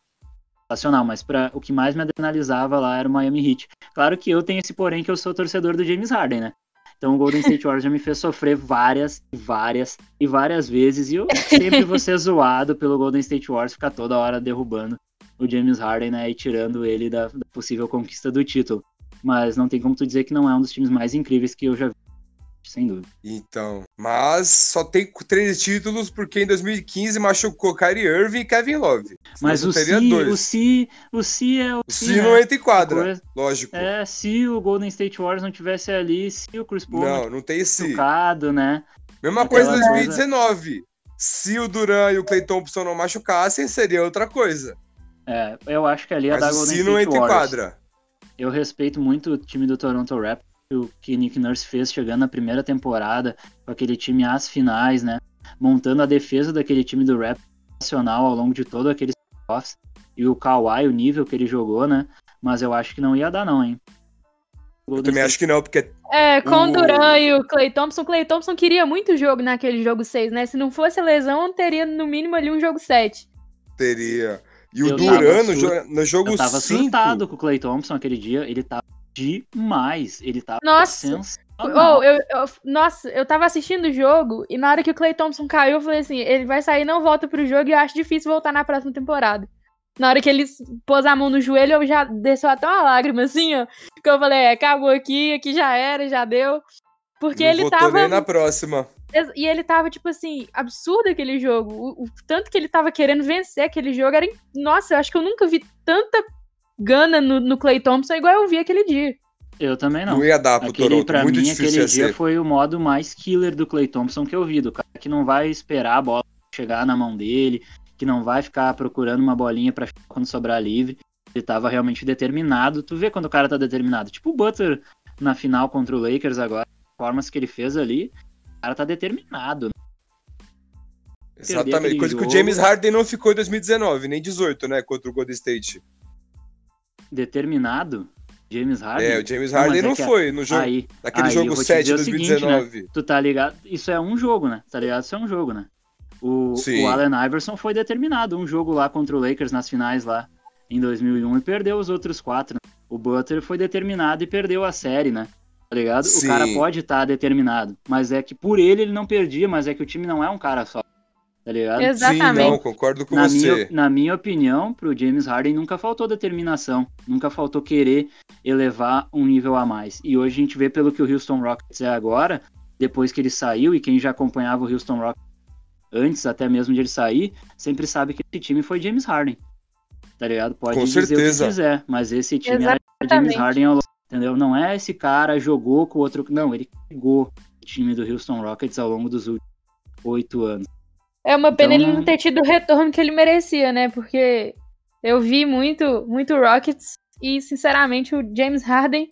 Sensacional, mas para o que mais me adrenalizava lá era o Miami Heat. Claro que eu tenho esse porém que eu sou torcedor do James Harden, né? Então o Golden State Warriors já me fez sofrer várias, várias e várias vezes. E eu sempre vou ser zoado pelo Golden State Warriors ficar toda hora derrubando o James Harden, né? E tirando ele da, da possível conquista do título. Mas não tem como tu dizer que não é um dos times mais incríveis que eu já vi sem dúvida. Então, mas só tem três títulos porque em 2015 machucou Kyrie Irving e Kevin Love. Mas o si, o si, o si é o, o si, não né? entra em quadra, lógico. É, se o Golden State Warriors não tivesse ali, se o Chris Paul não, não tem si. Machucado, né? Mesma coisa em 2019. Se o Duran e o Clay Thompson não machucassem, seria outra coisa. É, eu acho que ali é Mas da Golden State não entra em quadra. Eu respeito muito o time do Toronto Raptors o que Nick Nurse fez chegando na primeira temporada, com aquele time às finais, né? Montando a defesa daquele time do Rap nacional ao longo de todo aquele playoffs. E o Kawhi, o nível que ele jogou, né? Mas eu acho que não ia dar, não, hein? Eu também acho que não, porque. É, com o Duran e o Clay Thompson. Clay Thompson queria muito jogo naquele jogo 6, né? Se não fosse a lesão, teria no mínimo ali um jogo 7. Teria. E o Duran no, jo no jogo 5. Eu tava cinco... surtado com o Clay Thompson aquele dia. Ele tava demais. Ele tava nossa. Oh, eu, eu, nossa, eu tava assistindo o jogo e na hora que o Clay Thompson caiu, eu falei assim: ele vai sair não volta pro jogo e eu acho difícil voltar na próxima temporada. Na hora que ele pôs a mão no joelho, eu já desceu até uma lágrima, assim, ó. Que eu falei: é, acabou aqui, aqui já era, já deu. Porque não ele tava. Nem na próxima. E ele tava, tipo assim, absurdo aquele jogo. O, o, tanto que ele tava querendo vencer aquele jogo era. Nossa, eu acho que eu nunca vi tanta gana no, no Clay Thompson igual eu vi aquele dia. Eu também não. Não ia dar pro aquele, Toronto, pra muito mim, aquele dia ser. foi o modo mais killer do Clay Thompson que eu vi, do cara que não vai esperar a bola chegar na mão dele, que não vai ficar procurando uma bolinha para quando sobrar livre. Ele tava realmente determinado. Tu vê quando o cara tá determinado. Tipo o Butler na final contra o Lakers agora, formas que ele fez ali, cara tá determinado. Exatamente, coisa jogo. que o James Harden não ficou em 2019, nem 18, né, contra o Golden State determinado, James Harden. É, o James Harden não, não é foi no jogo, aí, naquele aí, jogo 7 de 2019. Seguinte, né? Tu tá ligado? Isso é um jogo, né? Tá ligado? Isso é um jogo, né? O, o Allen Iverson foi determinado um jogo lá contra o Lakers nas finais lá em 2001 e perdeu os outros quatro. Né? O Butler foi determinado e perdeu a série, né? Tá ligado? Sim. O cara pode estar tá determinado, mas é que por ele ele não perdia, mas é que o time não é um cara só. Tá ligado? Exatamente. Sim, não, concordo com na você. Minha, na minha opinião, pro James Harden nunca faltou determinação, nunca faltou querer elevar um nível a mais. E hoje a gente vê pelo que o Houston Rockets é agora, depois que ele saiu, e quem já acompanhava o Houston Rockets antes até mesmo de ele sair, sempre sabe que esse time foi James Harden. Tá ligado? Pode Com dizer certeza. o que quiser, mas esse time Exatamente. era James Harden ao entendeu? Não é esse cara jogou com o outro. Não, ele pegou o time do Houston Rockets ao longo dos últimos oito anos. É uma pena então, ele não ter tido o retorno que ele merecia, né? Porque eu vi muito, muito Rockets e, sinceramente, o James Harden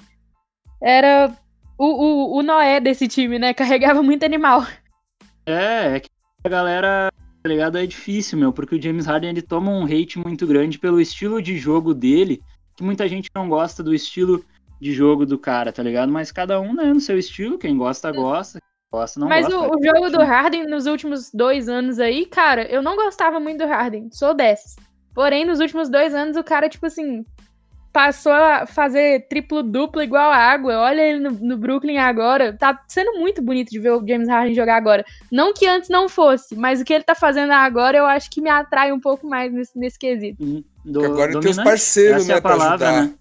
era o, o, o Noé desse time, né? Carregava muito animal. É, é que a galera, tá ligado? É difícil, meu, porque o James Harden ele toma um hate muito grande pelo estilo de jogo dele, que muita gente não gosta do estilo de jogo do cara, tá ligado? Mas cada um, né, no seu estilo, quem gosta, gosta. Gosta, não Mas gosta, o, o jogo do Harden nos últimos dois anos aí, cara, eu não gostava muito do Harden, sou dessas. Porém, nos últimos dois anos, o cara, tipo assim, passou a fazer triplo-duplo igual a água. Olha ele no, no, Brooklyn agora. Tá sendo muito bonito de ver o James Harden jogar agora. Não que antes não fosse, mas o que ele tá fazendo agora eu acho que me atrai um pouco mais nesse, nesse quesito. Uhum. Do, agora tem os parceiros, Essa né, é palavra, né?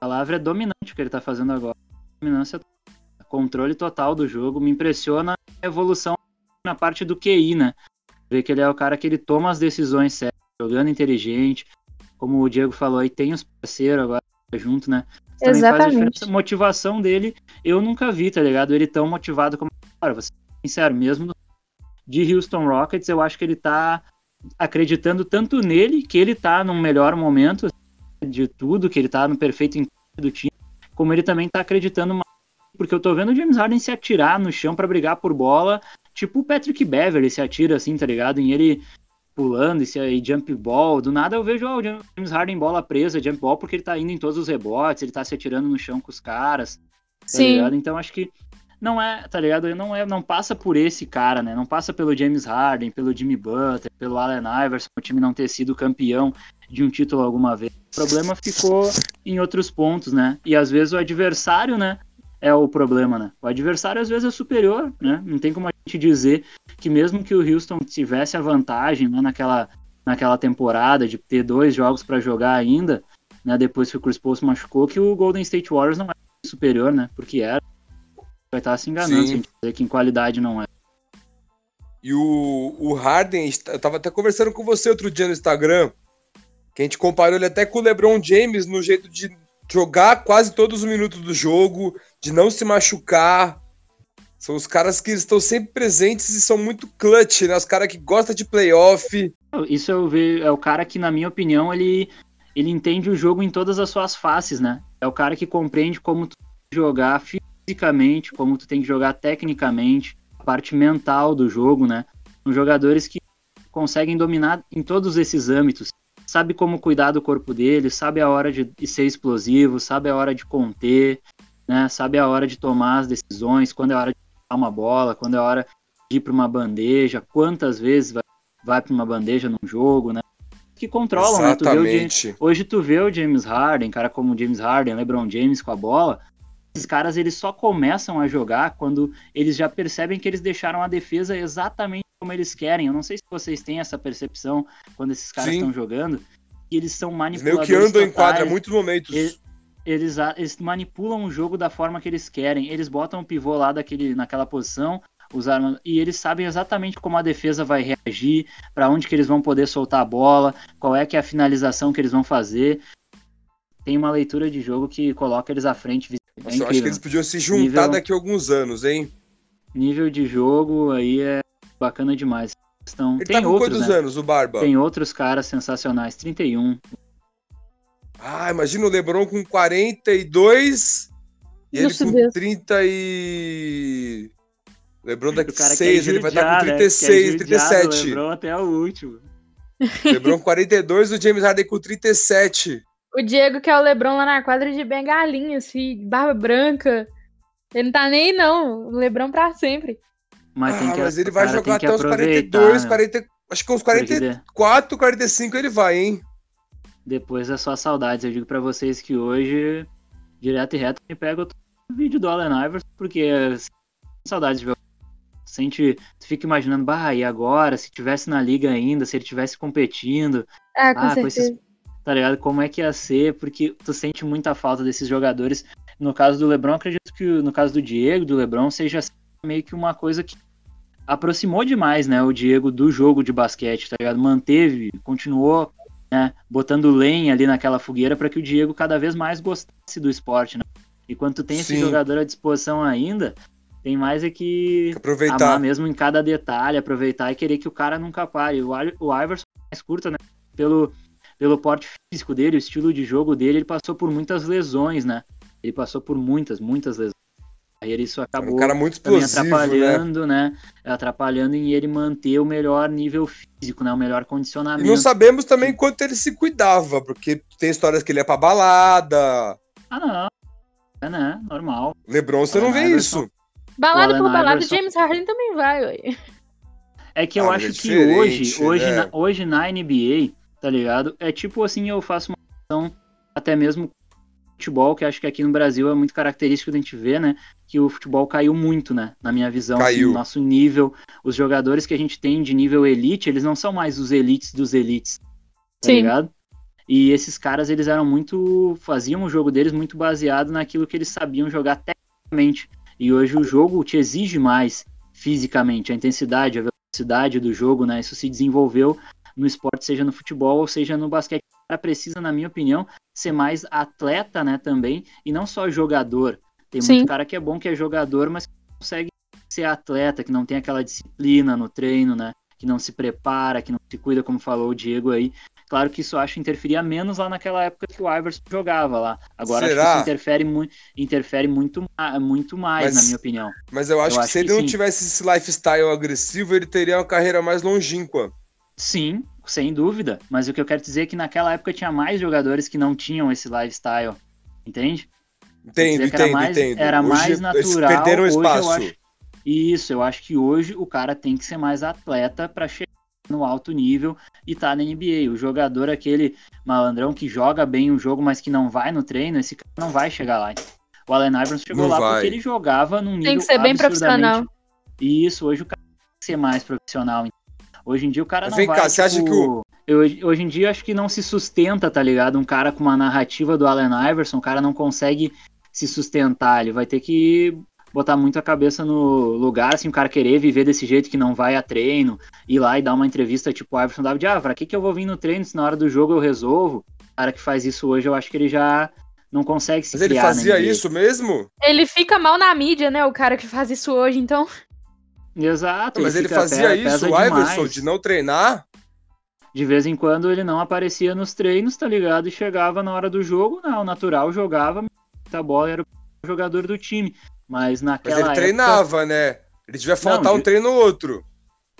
A palavra é dominante o que ele tá fazendo agora. Dominância controle total do jogo. Me impressiona a evolução na parte do QI, né? Ver que ele é o cara que ele toma as decisões certas, jogando inteligente. Como o Diego falou aí, tem os parceiros agora junto, né? Também Exatamente. faz a motivação dele, eu nunca vi, tá ligado? Ele tão motivado como. Vou ser sincero, mesmo de Houston Rockets, eu acho que ele tá acreditando tanto nele, que ele tá num melhor momento de tudo, que ele tá no perfeito do time, como ele também tá acreditando porque eu tô vendo o James Harden se atirar no chão para brigar por bola, tipo o Patrick Beverly se atira assim, tá ligado? Em ele pulando e, e jump ball. Do nada eu vejo o James Harden bola presa, jump ball, porque ele tá indo em todos os rebotes, ele tá se atirando no chão com os caras. Tá Sim. Ligado? Então acho que não é, tá ligado? Não é, não passa por esse cara, né? Não passa pelo James Harden, pelo Jimmy Butler, pelo Allen Iverson, o time não ter sido campeão de um título alguma vez. O problema ficou em outros pontos, né? E às vezes o adversário, né, é o problema, né? O adversário às vezes é superior, né? Não tem como a gente dizer que mesmo que o Houston tivesse a vantagem né, naquela, naquela temporada de ter dois jogos para jogar ainda, né? Depois que o Chris Paul se machucou, que o Golden State Warriors não é superior, né? Porque era. Vai estar se enganando Sim. se a gente dizer que em qualidade não é. E o, o Harden, eu tava até conversando com você outro dia no Instagram, que a gente comparou ele até com o LeBron James no jeito de jogar quase todos os minutos do jogo, de não se machucar. São os caras que estão sempre presentes e são muito clutch, né? Os caras que gostam de playoff. Isso eu vejo, é o cara que, na minha opinião, ele, ele entende o jogo em todas as suas faces, né? É o cara que compreende como tu jogar fisicamente, como tu tem que jogar tecnicamente, a parte mental do jogo, né? São jogadores que conseguem dominar em todos esses âmbitos sabe como cuidar do corpo dele, sabe a hora de ser explosivo, sabe a hora de conter, né? Sabe a hora de tomar as decisões, quando é a hora de dar uma bola, quando é a hora de ir para uma bandeja, quantas vezes vai, vai para uma bandeja num jogo, né? Que controlam, né? Tu o, hoje tu vê o James Harden, cara como o James Harden, LeBron James com a bola, esses caras eles só começam a jogar quando eles já percebem que eles deixaram a defesa exatamente como eles querem. Eu não sei se vocês têm essa percepção quando esses caras estão jogando. Eles são manipuladores. Meio que andam em quadra, muitos momentos. Eles, eles, eles, manipulam o jogo da forma que eles querem. Eles botam o pivô lá daquele, naquela posição, usaram, e eles sabem exatamente como a defesa vai reagir, para onde que eles vão poder soltar a bola, qual é que é a finalização que eles vão fazer. Tem uma leitura de jogo que coloca eles à frente. É Nossa, eu acho que eles podiam se juntar nível, daqui a alguns anos, hein? Nível de jogo aí é bacana demais. Estão... Ele tem tá com outros, quantos né? anos, o Barba? Tem outros caras sensacionais, 31. Ah, imagina o LeBron com 42 e Nossa ele com Deus. 30 e... LeBron daqui 6, ele vai estar com 36, né? 37. LeBron até o último. LeBron 42, o James Harden com 37. O Diego que é o LeBron lá na quadra de bengalinha, assim, barba branca. Ele não tá nem não. O LeBron pra sempre. Mas, ah, que, mas ele vai jogar até os 42, 40, acho que uns 44, 45 ele vai, hein? Depois é só saudades. Eu digo para vocês que hoje, direto e reto, me pega vídeo do Allen Iverson, porque saudades de ver sente, tu fica imaginando, bah, e agora, se tivesse na liga ainda, se ele tivesse competindo, ah, com, ah, com esses, tá ligado? Como é que ia ser? Porque tu sente muita falta desses jogadores. No caso do LeBron, acredito que no caso do Diego, do LeBron, seja meio que uma coisa que aproximou demais, né, o Diego do jogo de basquete, tá ligado? Manteve, continuou, né, botando lenha ali naquela fogueira para que o Diego cada vez mais gostasse do esporte, né? E quando tu tem Sim. esse jogador à disposição ainda, tem mais é que aproveitar amar mesmo em cada detalhe, aproveitar e querer que o cara nunca pare. O, o Iverson é mais curto, né? Pelo, pelo porte físico dele, o estilo de jogo dele, ele passou por muitas lesões, né? Ele passou por muitas, muitas lesões. Aí isso acabou um cara muito explosivo, né? atrapalhando, né? né? Atrapalhando em ele manter o melhor nível físico, né? O melhor condicionamento. E não sabemos também quanto ele se cuidava, porque tem histórias que ele ia pra balada. Ah, não. É, né? Normal. Lebron, você não vê Iverson. isso. Balada por balada, Iverson... James Harden também vai, ué. É que eu ah, acho é que hoje, hoje, né? na, hoje na NBA, tá ligado? É tipo assim, eu faço uma ação até mesmo futebol, que acho que aqui no Brasil é muito característico da gente ver, né? Que o futebol caiu muito, né? Na minha visão, assim, caiu. Assim, nosso nível, os jogadores que a gente tem de nível elite, eles não são mais os elites dos elites, tá Sim. ligado? E esses caras, eles eram muito. faziam o jogo deles muito baseado naquilo que eles sabiam jogar tecnicamente. E hoje o jogo te exige mais fisicamente, a intensidade, a velocidade do jogo, né? Isso se desenvolveu no esporte, seja no futebol ou seja no basquete. O cara precisa, na minha opinião, ser mais atleta, né, também, e não só jogador. Tem Sim. muito cara que é bom que é jogador, mas que consegue ser atleta, que não tem aquela disciplina no treino, né? Que não se prepara, que não se cuida, como falou o Diego aí. Claro que isso acho interferia menos lá naquela época que o Iverson jogava lá. Agora Será? acho que isso interfere, mu interfere muito, muito mais, mas, na minha opinião. Mas eu acho eu que acho se ele não tivesse esse lifestyle agressivo, ele teria uma carreira mais longínqua. Sim, sem dúvida. Mas o que eu quero dizer é que naquela época tinha mais jogadores que não tinham esse lifestyle. Entende? Entendo, entendo, era mais, entendo. Era hoje, mais natural. Perderam espaço. Eu acho, isso, eu acho que hoje o cara tem que ser mais atleta para chegar no alto nível e tá na NBA. O jogador, aquele malandrão que joga bem o jogo, mas que não vai no treino, esse cara não vai chegar lá. O Allen Iverson chegou não lá vai. porque ele jogava num nível Tem que ser bem profissional. Isso, hoje o cara tem que ser mais profissional. Hoje em dia o cara não Vem vai, cá, tipo... você acha que o... Eu, hoje em dia acho que não se sustenta, tá ligado? Um cara com uma narrativa do Allen Iverson, o cara não consegue se sustentar, ele vai ter que botar muito a cabeça no lugar, assim, o cara querer viver desse jeito que não vai a treino, ir lá e dar uma entrevista tipo o Iverson David, ah, pra que, que eu vou vir no treino se na hora do jogo eu resolvo? O cara que faz isso hoje, eu acho que ele já não consegue se Mas ele fazia isso mesmo? Ele fica mal na mídia, né, o cara que faz isso hoje, então... Exato. Mas ele, fazia isso, o Iverson, demais. de não treinar? De vez em quando ele não aparecia nos treinos, tá ligado? E chegava na hora do jogo, não, natural, jogava, a bola era o jogador do time. Mas naquela Mas ele época... treinava, né? Ele devia faltar não, um treino ou outro.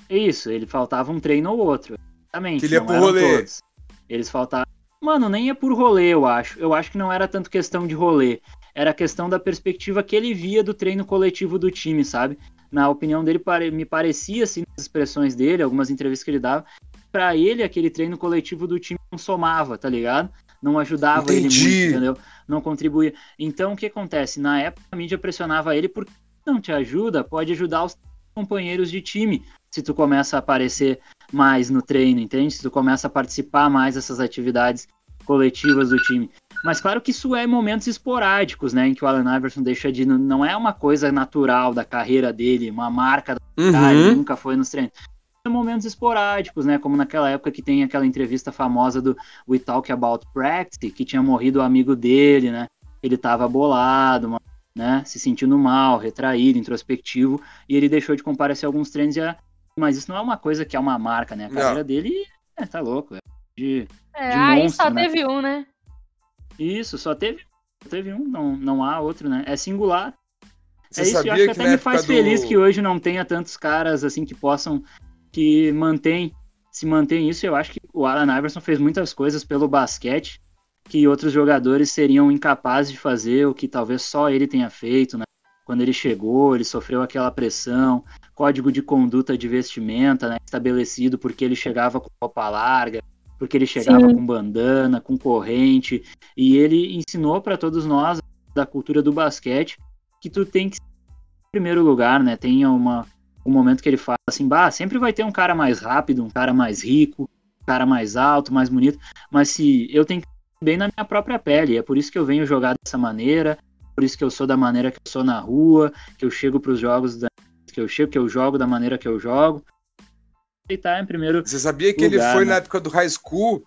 Isso, ele faltava um treino ou outro. Exatamente. ele ia por rolê. Todos. Eles faltavam. Mano, nem ia por rolê, eu acho. Eu acho que não era tanto questão de rolê. Era questão da perspectiva que ele via do treino coletivo do time, sabe? Na opinião dele, me parecia, assim, as expressões dele, algumas entrevistas que ele dava, para ele aquele treino coletivo do time não somava, tá ligado? não ajudava Entendi. ele muito, entendeu? Não contribuía. Então, o que acontece? Na época, a mídia pressionava ele porque não te ajuda, pode ajudar os companheiros de time se tu começa a aparecer mais no treino, entende? Se tu começa a participar mais dessas atividades coletivas do time. Mas claro que isso é momentos esporádicos, né? Em que o Allen Iverson deixa de. Não é uma coisa natural da carreira dele, uma marca da uhum. cara, nunca foi nos treinos momentos esporádicos, né? Como naquela época que tem aquela entrevista famosa do We Talk About Practice, que tinha morrido o amigo dele, né? Ele tava bolado, né? Se sentindo mal, retraído, introspectivo, e ele deixou de comparecer a alguns treinos. E a... Mas isso não é uma coisa que é uma marca, né? A carreira não. dele é, tá louco. É de, é, de aí monstro, só né? teve um, né? Isso, só teve, teve um, não, não há outro, né? É singular. Você é isso, eu acho que, até me faz do... feliz que hoje não tenha tantos caras assim que possam que mantém, se mantém isso. Eu acho que o Alan Iverson fez muitas coisas pelo basquete que outros jogadores seriam incapazes de fazer, o que talvez só ele tenha feito, né? Quando ele chegou, ele sofreu aquela pressão, código de conduta de vestimenta né, estabelecido porque ele chegava com roupa larga, porque ele chegava Sim. com bandana, com corrente, e ele ensinou para todos nós da cultura do basquete que tu tem que ser em primeiro lugar, né? Tem uma, um momento que ele fala assim, bah, sempre vai ter um cara mais rápido, um cara mais rico, um cara mais alto, mais bonito, mas se eu tenho que bem na minha própria pele, é por isso que eu venho jogar dessa maneira, por isso que eu sou da maneira que eu sou na rua, que eu chego para os jogos da, que eu chego, que eu jogo da maneira que eu jogo. Ele tá em primeiro Você sabia que lugar, ele foi né? na época do high school,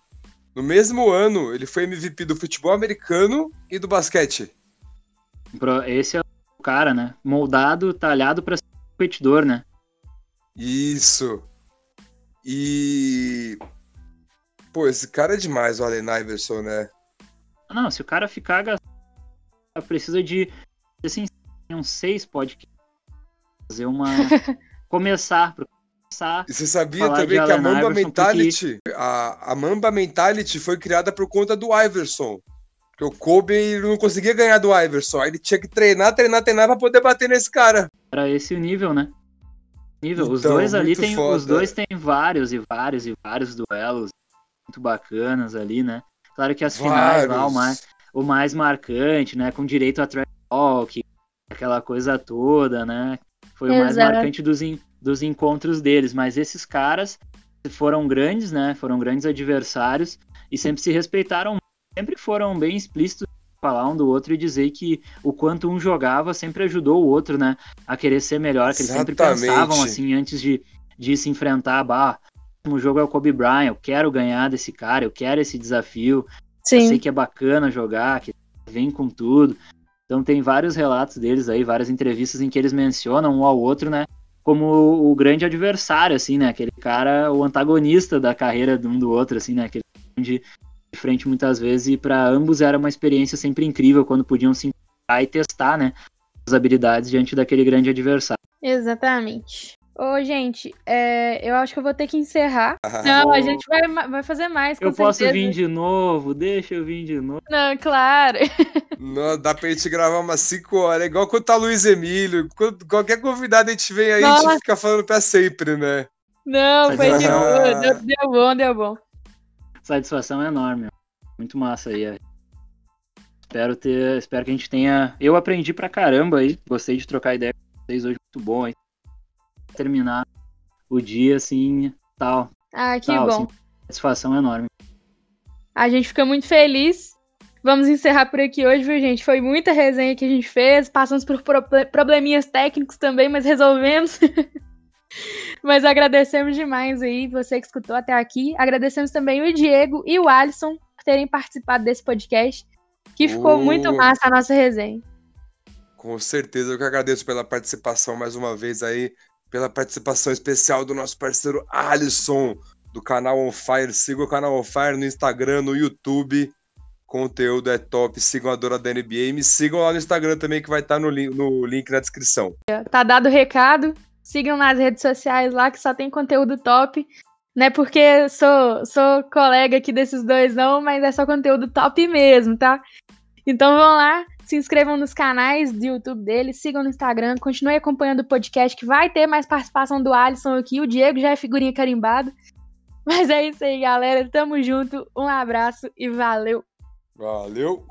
no mesmo ano, ele foi MVP do futebol americano e do basquete. Esse é o cara, né? Moldado, talhado para ser competidor, né? Isso. E Pô, esse cara é demais, o Allen Iverson, né? Não, se o cara ficar precisa de assim, uns seis podcasts fazer uma começar começar. E você sabia também que a Mamba Iverson Mentality, porque... a, a Mamba Mentality foi criada por conta do Iverson. Porque o Kobe não conseguia ganhar do Iverson. Aí ele tinha que treinar, treinar, treinar pra poder bater nesse cara. Era esse o nível, né? Nível. Então, os dois ali tem. Foda. Os dois têm vários e vários e vários duelos muito bacanas ali, né? Claro que as finais lá, o mais, o mais marcante, né? Com direito a trash talk, aquela coisa toda, né? Foi Exato. o mais marcante dos, dos encontros deles. Mas esses caras foram grandes, né? Foram grandes adversários e sempre se respeitaram, sempre foram bem explícitos falar um do outro e dizer que o quanto um jogava sempre ajudou o outro, né? A querer ser melhor, que eles sempre pensavam assim antes de, de se enfrentar, bah, próximo jogo é o Kobe Bryant, eu quero ganhar desse cara, eu quero esse desafio. Sim. Eu sei que é bacana jogar, que vem com tudo. Então tem vários relatos deles aí, várias entrevistas em que eles mencionam um ao outro, né? Como o grande adversário, assim, né? Aquele cara, o antagonista da carreira de um do outro, assim, né? Aquele de frente muitas vezes e para ambos era uma experiência sempre incrível quando podiam se encontrar e testar, né? As habilidades diante daquele grande adversário. Exatamente. Ô, gente, é, eu acho que eu vou ter que encerrar. Não, a gente vai, vai fazer mais, com Eu certeza. posso vir de novo? Deixa eu vir de novo. Não, claro. Não, dá pra gente gravar umas 5 horas. É igual quando tá Luiz Emílio. qualquer convidado a gente vem aí, Nossa. a gente fica falando pra sempre, né? Não, foi de boa. Deu, deu bom, deu bom. Satisfação é enorme. Muito massa aí. Espero ter. Espero que a gente tenha. Eu aprendi pra caramba aí. Gostei de trocar ideia com vocês hoje. Muito bom aí terminar o dia assim, tal. Ah, que tal, bom. Assim, satisfação enorme. A gente fica muito feliz. Vamos encerrar por aqui hoje, viu, gente? Foi muita resenha que a gente fez. Passamos por probleminhas técnicos também, mas resolvemos. mas agradecemos demais aí você que escutou até aqui. Agradecemos também o Diego e o Alisson por terem participado desse podcast, que ficou uh, muito massa a nossa resenha. Com certeza, eu que agradeço pela participação mais uma vez aí pela participação especial do nosso parceiro Alisson, do canal On Fire. Siga o canal On Fire no Instagram, no YouTube. Conteúdo é top. Sigam a Dora da NBA. E me sigam lá no Instagram também, que vai estar no, link, no link na descrição. Tá dado o recado. Sigam nas redes sociais lá, que só tem conteúdo top. Não é porque sou, sou colega aqui desses dois, não, mas é só conteúdo top mesmo, tá? Então vão lá, se inscrevam nos canais do YouTube deles, sigam no Instagram, continuem acompanhando o podcast, que vai ter mais participação do Alisson aqui. O Diego já é figurinha carimbado. Mas é isso aí, galera. Tamo junto. Um abraço e valeu. Valeu.